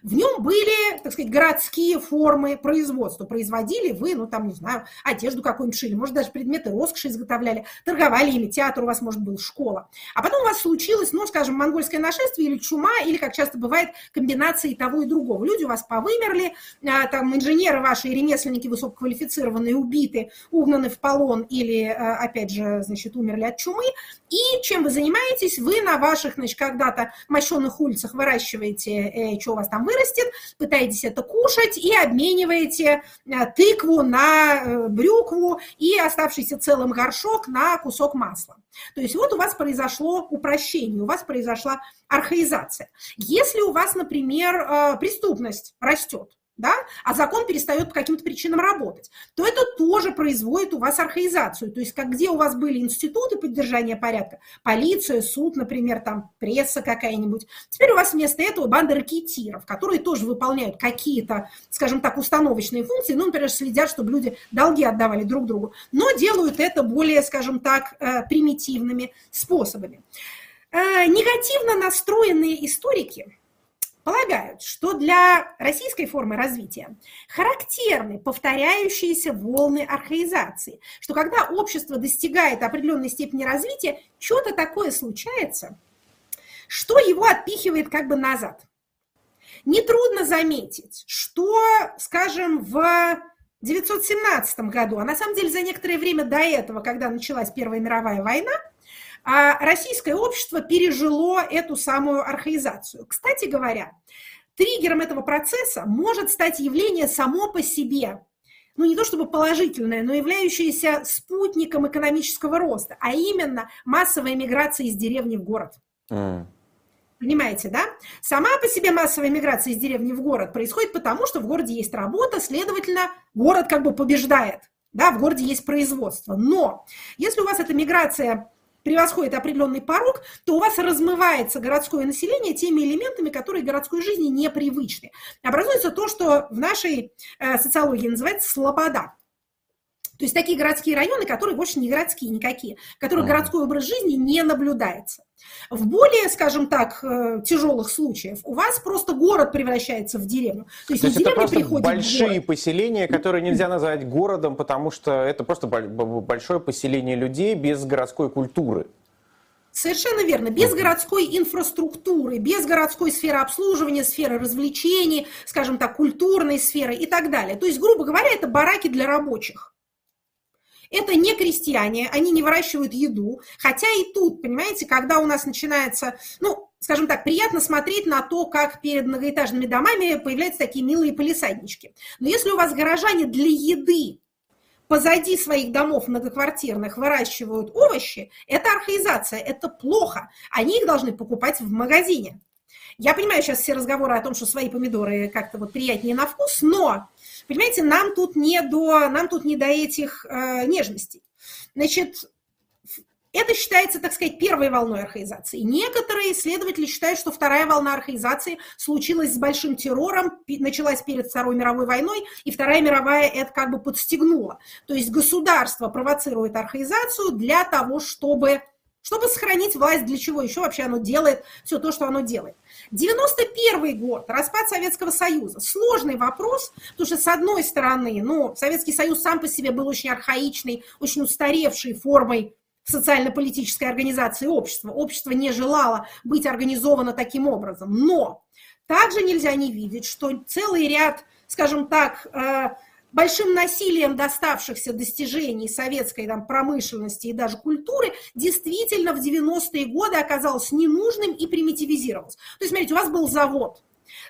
в нем были, так сказать, городские формы производства. Производили вы, ну, там, не знаю, одежду какую-нибудь шили, может, даже предметы роскоши изготовляли, торговали ими, театр у вас, может, был, школа. А потом у вас случилось, ну, скажем, монгольское нашествие или чума, или, как часто бывает, комбинации того и другого. Люди у вас повымерли, а, там, инженеры ваши ремесленники высококвалифицированные убиты, угнаны в полон или, а, опять же, значит, умерли от чумы. И чем вы занимаетесь? Вы на ваших, значит, когда-то мощенных улицах выращиваете, э, что у вас там вырастет, пытаетесь это кушать и обмениваете э, тыкву на э, брюкву и оставшийся целым горшок на кусок масла. То есть вот у вас произошло упрощение, у вас произошла архаизация. Если у вас, например, э, преступность растет, да, а закон перестает по каким-то причинам работать, то это тоже производит у вас архаизацию. То есть как где у вас были институты поддержания порядка, полиция, суд, например, там пресса какая-нибудь, теперь у вас вместо этого банда ракетиров, которые тоже выполняют какие-то, скажем так, установочные функции, ну, например, следят, чтобы люди долги отдавали друг другу, но делают это более, скажем так, э, примитивными способами. Э, негативно настроенные историки – полагают, что для российской формы развития характерны повторяющиеся волны архаизации, что когда общество достигает определенной степени развития, что-то такое случается, что его отпихивает как бы назад. Нетрудно заметить, что, скажем, в 1917 году, а на самом деле за некоторое время до этого, когда началась Первая мировая война, а российское общество пережило эту самую архаизацию. Кстати говоря, триггером этого процесса может стать явление само по себе, ну не то чтобы положительное, но являющееся спутником экономического роста, а именно массовая миграция из деревни в город. Mm. Понимаете, да? Сама по себе массовая миграция из деревни в город происходит потому, что в городе есть работа, следовательно, город как бы побеждает. Да, в городе есть производство. Но если у вас эта миграция превосходит определенный порог, то у вас размывается городское население теми элементами, которые городской жизни непривычны. Образуется то, что в нашей э, социологии называется слобода. То есть такие городские районы, которые больше не городские никакие, в которых mm. городской образ жизни не наблюдается. В более, скажем так, э, тяжелых случаях у вас просто город превращается в деревню. То есть, То есть это просто большие поселения, которые нельзя назвать городом, потому что это просто большое поселение людей без городской культуры. Совершенно верно. Без городской инфраструктуры, без городской сферы обслуживания, сферы развлечений, скажем так, культурной сферы и так далее. То есть, грубо говоря, это бараки для рабочих. Это не крестьяне, они не выращивают еду. Хотя и тут, понимаете, когда у нас начинается, ну, скажем так, приятно смотреть на то, как перед многоэтажными домами появляются такие милые полисаднички. Но если у вас горожане для еды позади своих домов многоквартирных выращивают овощи, это архаизация, это плохо. Они их должны покупать в магазине. Я понимаю сейчас все разговоры о том, что свои помидоры как-то вот приятнее на вкус, но Понимаете, нам тут не до, нам тут не до этих э, нежностей. Значит, это считается, так сказать, первой волной архаизации. Некоторые исследователи считают, что вторая волна архаизации случилась с большим террором, началась перед Второй мировой войной, и Вторая мировая это как бы подстегнула. То есть государство провоцирует архаизацию для того, чтобы чтобы сохранить власть, для чего еще вообще оно делает все то, что оно делает. 91 год, распад Советского Союза. Сложный вопрос, потому что, с одной стороны, ну, Советский Союз сам по себе был очень архаичной, очень устаревшей формой социально-политической организации общества. Общество не желало быть организовано таким образом. Но также нельзя не видеть, что целый ряд, скажем так, э, большим насилием доставшихся достижений советской там, промышленности и даже культуры действительно в 90-е годы оказалось ненужным и примитивизировалось. То есть, смотрите, у вас был завод,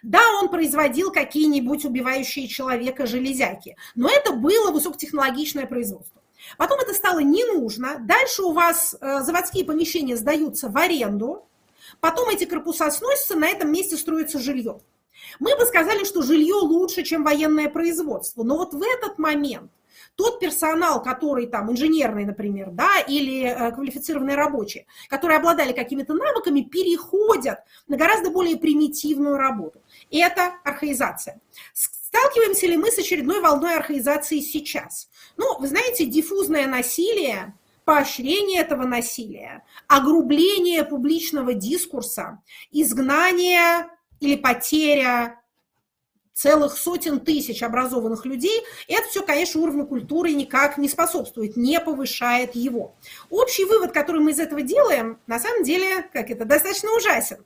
да, он производил какие-нибудь убивающие человека железяки, но это было высокотехнологичное производство. Потом это стало не нужно. Дальше у вас э, заводские помещения сдаются в аренду. Потом эти корпуса сносятся, на этом месте строится жилье. Мы бы сказали, что жилье лучше, чем военное производство. Но вот в этот момент тот персонал, который там инженерный, например, да, или э, квалифицированные рабочие, которые обладали какими-то навыками, переходят на гораздо более примитивную работу. И это архаизация. Сталкиваемся ли мы с очередной волной архаизации сейчас? Ну, вы знаете, диффузное насилие, поощрение этого насилия, огрубление публичного дискурса, изгнание или потеря целых сотен тысяч образованных людей, это все, конечно, уровню культуры никак не способствует, не повышает его. Общий вывод, который мы из этого делаем, на самом деле, как это, достаточно ужасен.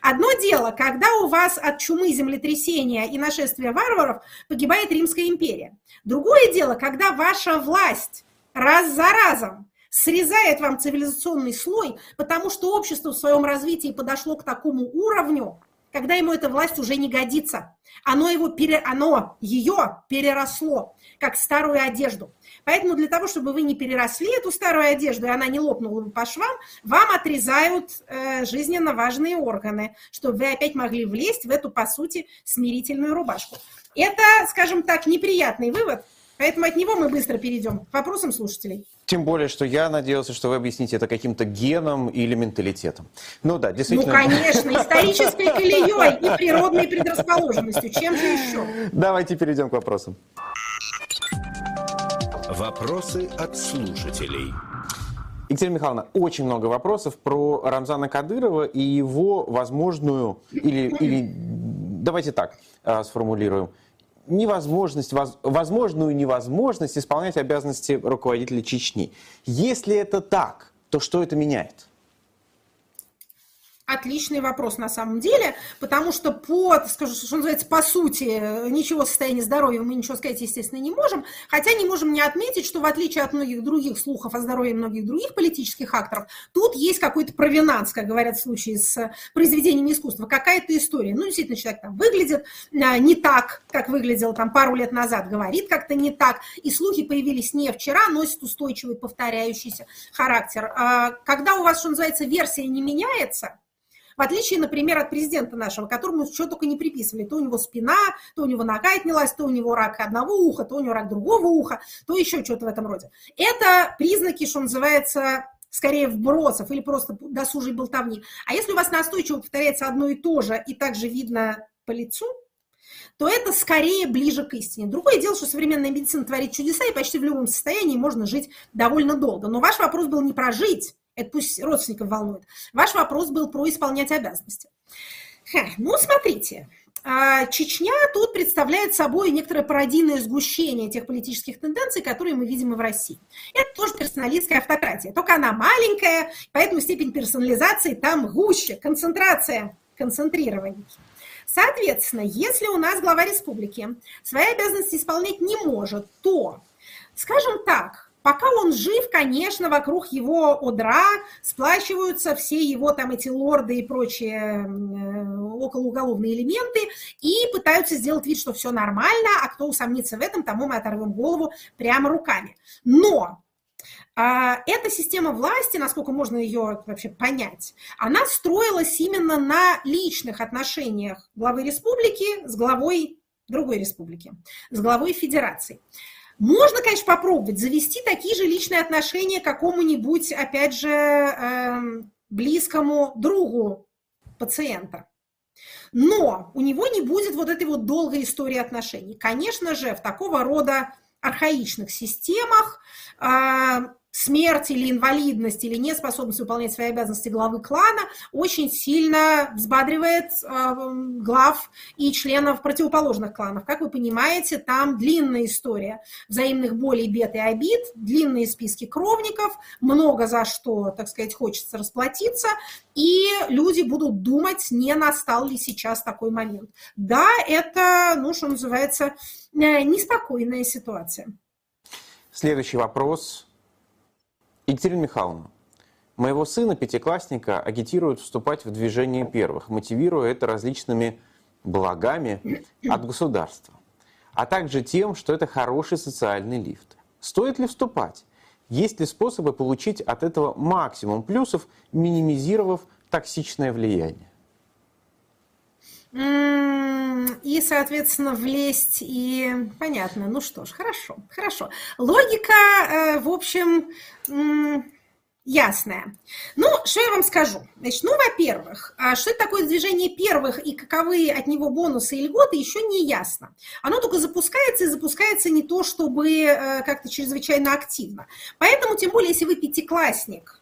Одно дело, когда у вас от чумы, землетрясения и нашествия варваров погибает Римская империя. Другое дело, когда ваша власть раз за разом срезает вам цивилизационный слой, потому что общество в своем развитии подошло к такому уровню, когда ему эта власть уже не годится. Оно, его пере, оно ее переросло, как старую одежду. Поэтому для того, чтобы вы не переросли эту старую одежду, и она не лопнула по швам, вам отрезают э, жизненно важные органы, чтобы вы опять могли влезть в эту, по сути, смирительную рубашку. Это, скажем так, неприятный вывод, поэтому от него мы быстро перейдем к вопросам слушателей. Тем более, что я надеялся, что вы объясните это каким-то геном или менталитетом. Ну да, действительно. Ну, конечно, *laughs* исторической колеей и природной предрасположенностью. Чем же еще? Давайте перейдем к вопросам. Вопросы от слушателей. Екатерина Михайловна, очень много вопросов про Рамзана Кадырова и его возможную, или, или давайте так э, сформулируем, невозможность, воз, возможную невозможность исполнять обязанности руководителя Чечни. Если это так, то что это меняет? Отличный вопрос на самом деле, потому что по, скажу, что называется, по сути, ничего состояния здоровья мы ничего сказать, естественно, не можем, хотя не можем не отметить, что в отличие от многих других слухов о здоровье многих других политических акторов, тут есть какой-то провинанс, как говорят в случае с произведениями искусства, какая-то история. Ну, действительно, человек там выглядит а, не так, как выглядел там пару лет назад, говорит как-то не так, и слухи появились не вчера, носят устойчивый повторяющийся характер. А, когда у вас, что называется, версия не меняется, в отличие, например, от президента нашего, которому что только не приписывали. То у него спина, то у него нога отнялась, то у него рак одного уха, то у него рак другого уха, то еще что-то в этом роде. Это признаки, что называется, скорее вбросов или просто досужей болтовни. А если у вас настойчиво повторяется одно и то же, и также видно по лицу, то это скорее ближе к истине. Другое дело, что современная медицина творит чудеса, и почти в любом состоянии можно жить довольно долго. Но ваш вопрос был не про жить, это пусть родственников волнует. Ваш вопрос был про исполнять обязанности. Ха, ну, смотрите, а, Чечня тут представляет собой некоторое пародийное сгущение тех политических тенденций, которые мы видим и в России. Это тоже персоналистская автократия, только она маленькая, поэтому степень персонализации там гуще, концентрация, концентрирование. Соответственно, если у нас глава республики свои обязанности исполнять не может, то, скажем так, Пока он жив, конечно, вокруг его одра сплачиваются все его там эти лорды и прочие э, околоуголовные элементы и пытаются сделать вид, что все нормально, а кто усомнится в этом, тому мы оторвем голову прямо руками. Но а, эта система власти, насколько можно ее вообще понять, она строилась именно на личных отношениях главы республики с главой другой республики, с главой федерации. Можно, конечно, попробовать завести такие же личные отношения какому-нибудь, опять же, эм, близкому другу пациента. Но у него не будет вот этой вот долгой истории отношений. Конечно же, в такого рода архаичных системах а, смерть или инвалидность или неспособность выполнять свои обязанности главы клана очень сильно взбадривает э, глав и членов противоположных кланов. Как вы понимаете, там длинная история взаимных болей, бед и обид, длинные списки кровников, много за что, так сказать, хочется расплатиться, и люди будут думать, не настал ли сейчас такой момент. Да, это, ну, что называется, э, неспокойная ситуация. Следующий вопрос Екатерина Михайловна, моего сына, пятиклассника, агитируют вступать в движение первых, мотивируя это различными благами от государства, а также тем, что это хороший социальный лифт. Стоит ли вступать? Есть ли способы получить от этого максимум плюсов, минимизировав токсичное влияние? И, соответственно, влезть и... Понятно. Ну что ж, хорошо, хорошо. Логика, э, в общем, ясная. Ну, что я вам скажу? Значит, ну, во-первых, а что это такое движение первых и каковы от него бонусы и льготы, еще не ясно. Оно только запускается и запускается не то, чтобы э, как-то чрезвычайно активно. Поэтому, тем более, если вы пятиклассник,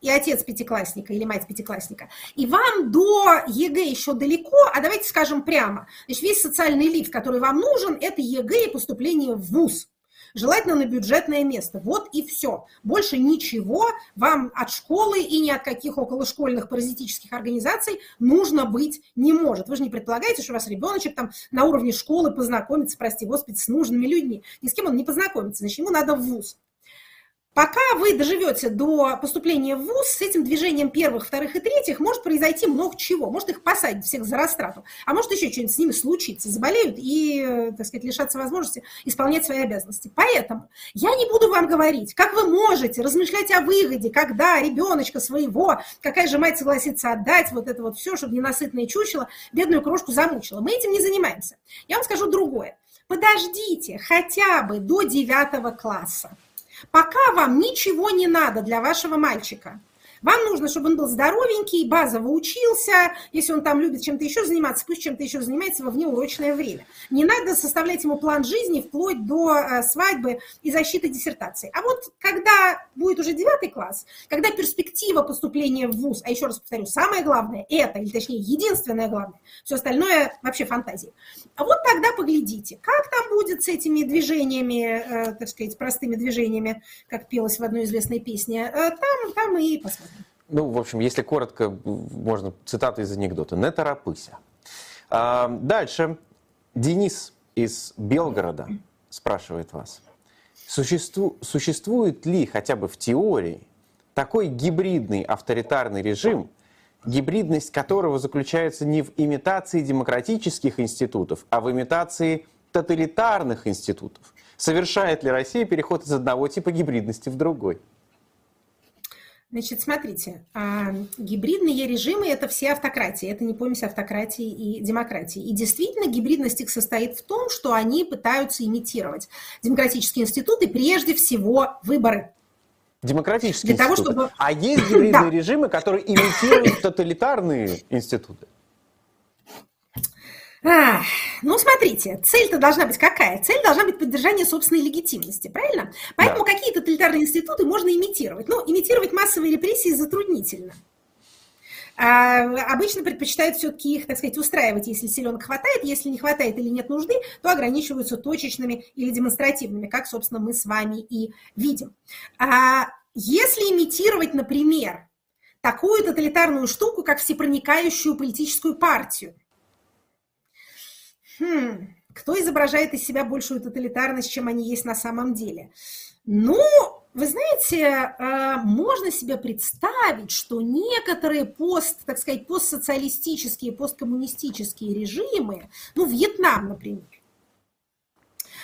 и отец пятиклассника или мать пятиклассника, и вам до ЕГЭ еще далеко, а давайте скажем прямо, значит, весь социальный лифт, который вам нужен, это ЕГЭ и поступление в ВУЗ. Желательно на бюджетное место. Вот и все. Больше ничего вам от школы и ни от каких околошкольных паразитических организаций нужно быть не может. Вы же не предполагаете, что у вас ребеночек там на уровне школы познакомится, прости господи, с нужными людьми. Ни с кем он не познакомится, значит, ему надо в ВУЗ. Пока вы доживете до поступления в ВУЗ, с этим движением первых, вторых и третьих может произойти много чего. Может их посадить всех за растрату, а может еще что-нибудь с ними случиться, заболеют и, так сказать, лишатся возможности исполнять свои обязанности. Поэтому я не буду вам говорить, как вы можете размышлять о выгоде, когда ребеночка своего, какая же мать согласится отдать, вот это вот все, чтобы ненасытное чучело бедную крошку замучило. Мы этим не занимаемся. Я вам скажу другое. Подождите хотя бы до девятого класса. Пока вам ничего не надо для вашего мальчика. Вам нужно, чтобы он был здоровенький, базово учился. Если он там любит чем-то еще заниматься, пусть чем-то еще занимается во внеурочное время. Не надо составлять ему план жизни вплоть до э, свадьбы и защиты диссертации. А вот когда будет уже девятый класс, когда перспектива поступления в ВУЗ, а еще раз повторю, самое главное это, или точнее единственное главное, все остальное вообще фантазии. А вот тогда поглядите, как там будет с этими движениями, э, так сказать, простыми движениями, как пелось в одной известной песне, э, там, там и посмотрим. Ну, в общем, если коротко, можно цитата из анекдота. Не торопыся. А, дальше. Денис из Белгорода спрашивает вас. Существу, существует ли хотя бы в теории такой гибридный авторитарный режим, гибридность которого заключается не в имитации демократических институтов, а в имитации тоталитарных институтов? Совершает ли Россия переход из одного типа гибридности в другой? Значит, смотрите, а, гибридные режимы – это все автократии, это не помесь автократии и демократии. И действительно, гибридность их состоит в том, что они пытаются имитировать демократические институты, прежде всего выборы. Демократические Для институты. Того, чтобы... А есть *coughs* гибридные режимы, которые имитируют тоталитарные институты? А, ну, смотрите, цель-то должна быть какая? Цель должна быть поддержание собственной легитимности, правильно? Поэтому да. какие тоталитарные институты можно имитировать. Ну, имитировать массовые репрессии затруднительно. А, обычно предпочитают все-таки их, так сказать, устраивать, если селенок хватает, если не хватает или нет нужды, то ограничиваются точечными или демонстративными, как, собственно, мы с вами и видим. А если имитировать, например, такую тоталитарную штуку, как всепроникающую политическую партию, хм, кто изображает из себя большую тоталитарность, чем они есть на самом деле? Ну, вы знаете, э, можно себе представить, что некоторые пост, так сказать, постсоциалистические, посткоммунистические режимы, ну, Вьетнам, например,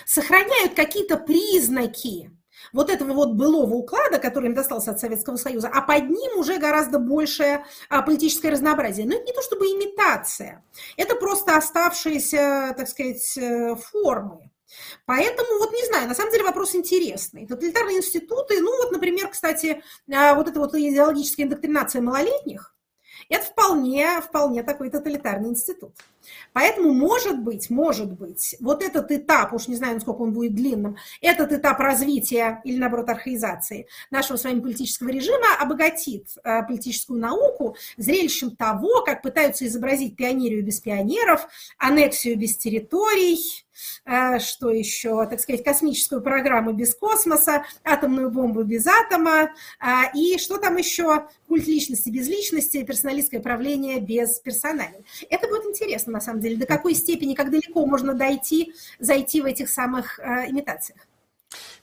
сохраняют какие-то признаки вот этого вот былого уклада, который им достался от Советского Союза, а под ним уже гораздо большее а, политическое разнообразие. Но это не то чтобы имитация, это просто оставшиеся, так сказать, э, формы. Поэтому, вот не знаю, на самом деле вопрос интересный. Тоталитарные институты, ну вот, например, кстати, а, вот эта вот идеологическая индоктринация малолетних, это вполне, вполне такой тоталитарный институт. Поэтому, может быть, может быть, вот этот этап, уж не знаю, насколько он будет длинным, этот этап развития или, наоборот, архаизации нашего с вами политического режима обогатит э, политическую науку зрелищем того, как пытаются изобразить пионерию без пионеров, аннексию без территорий, э, что еще, так сказать, космическую программу без космоса, атомную бомбу без атома, э, и что там еще, культ личности без личности, персоналистское правление без персоналей. Это будет интересно, на самом деле, до какой степени, как далеко можно дойти, зайти в этих самых э, имитациях.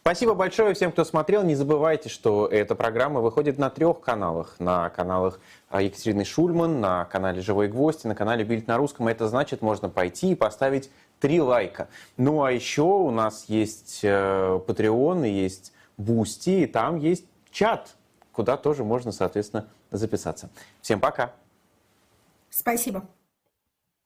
Спасибо большое всем, кто смотрел. Не забывайте, что эта программа выходит на трех каналах. На каналах э, Екатерины Шульман, на канале «Живой гвоздь» и на канале «Bild на русском». Это значит, можно пойти и поставить три лайка. Ну а еще у нас есть э, Patreon есть Boosty, и там есть чат, куда тоже можно, соответственно, записаться. Всем пока! Спасибо.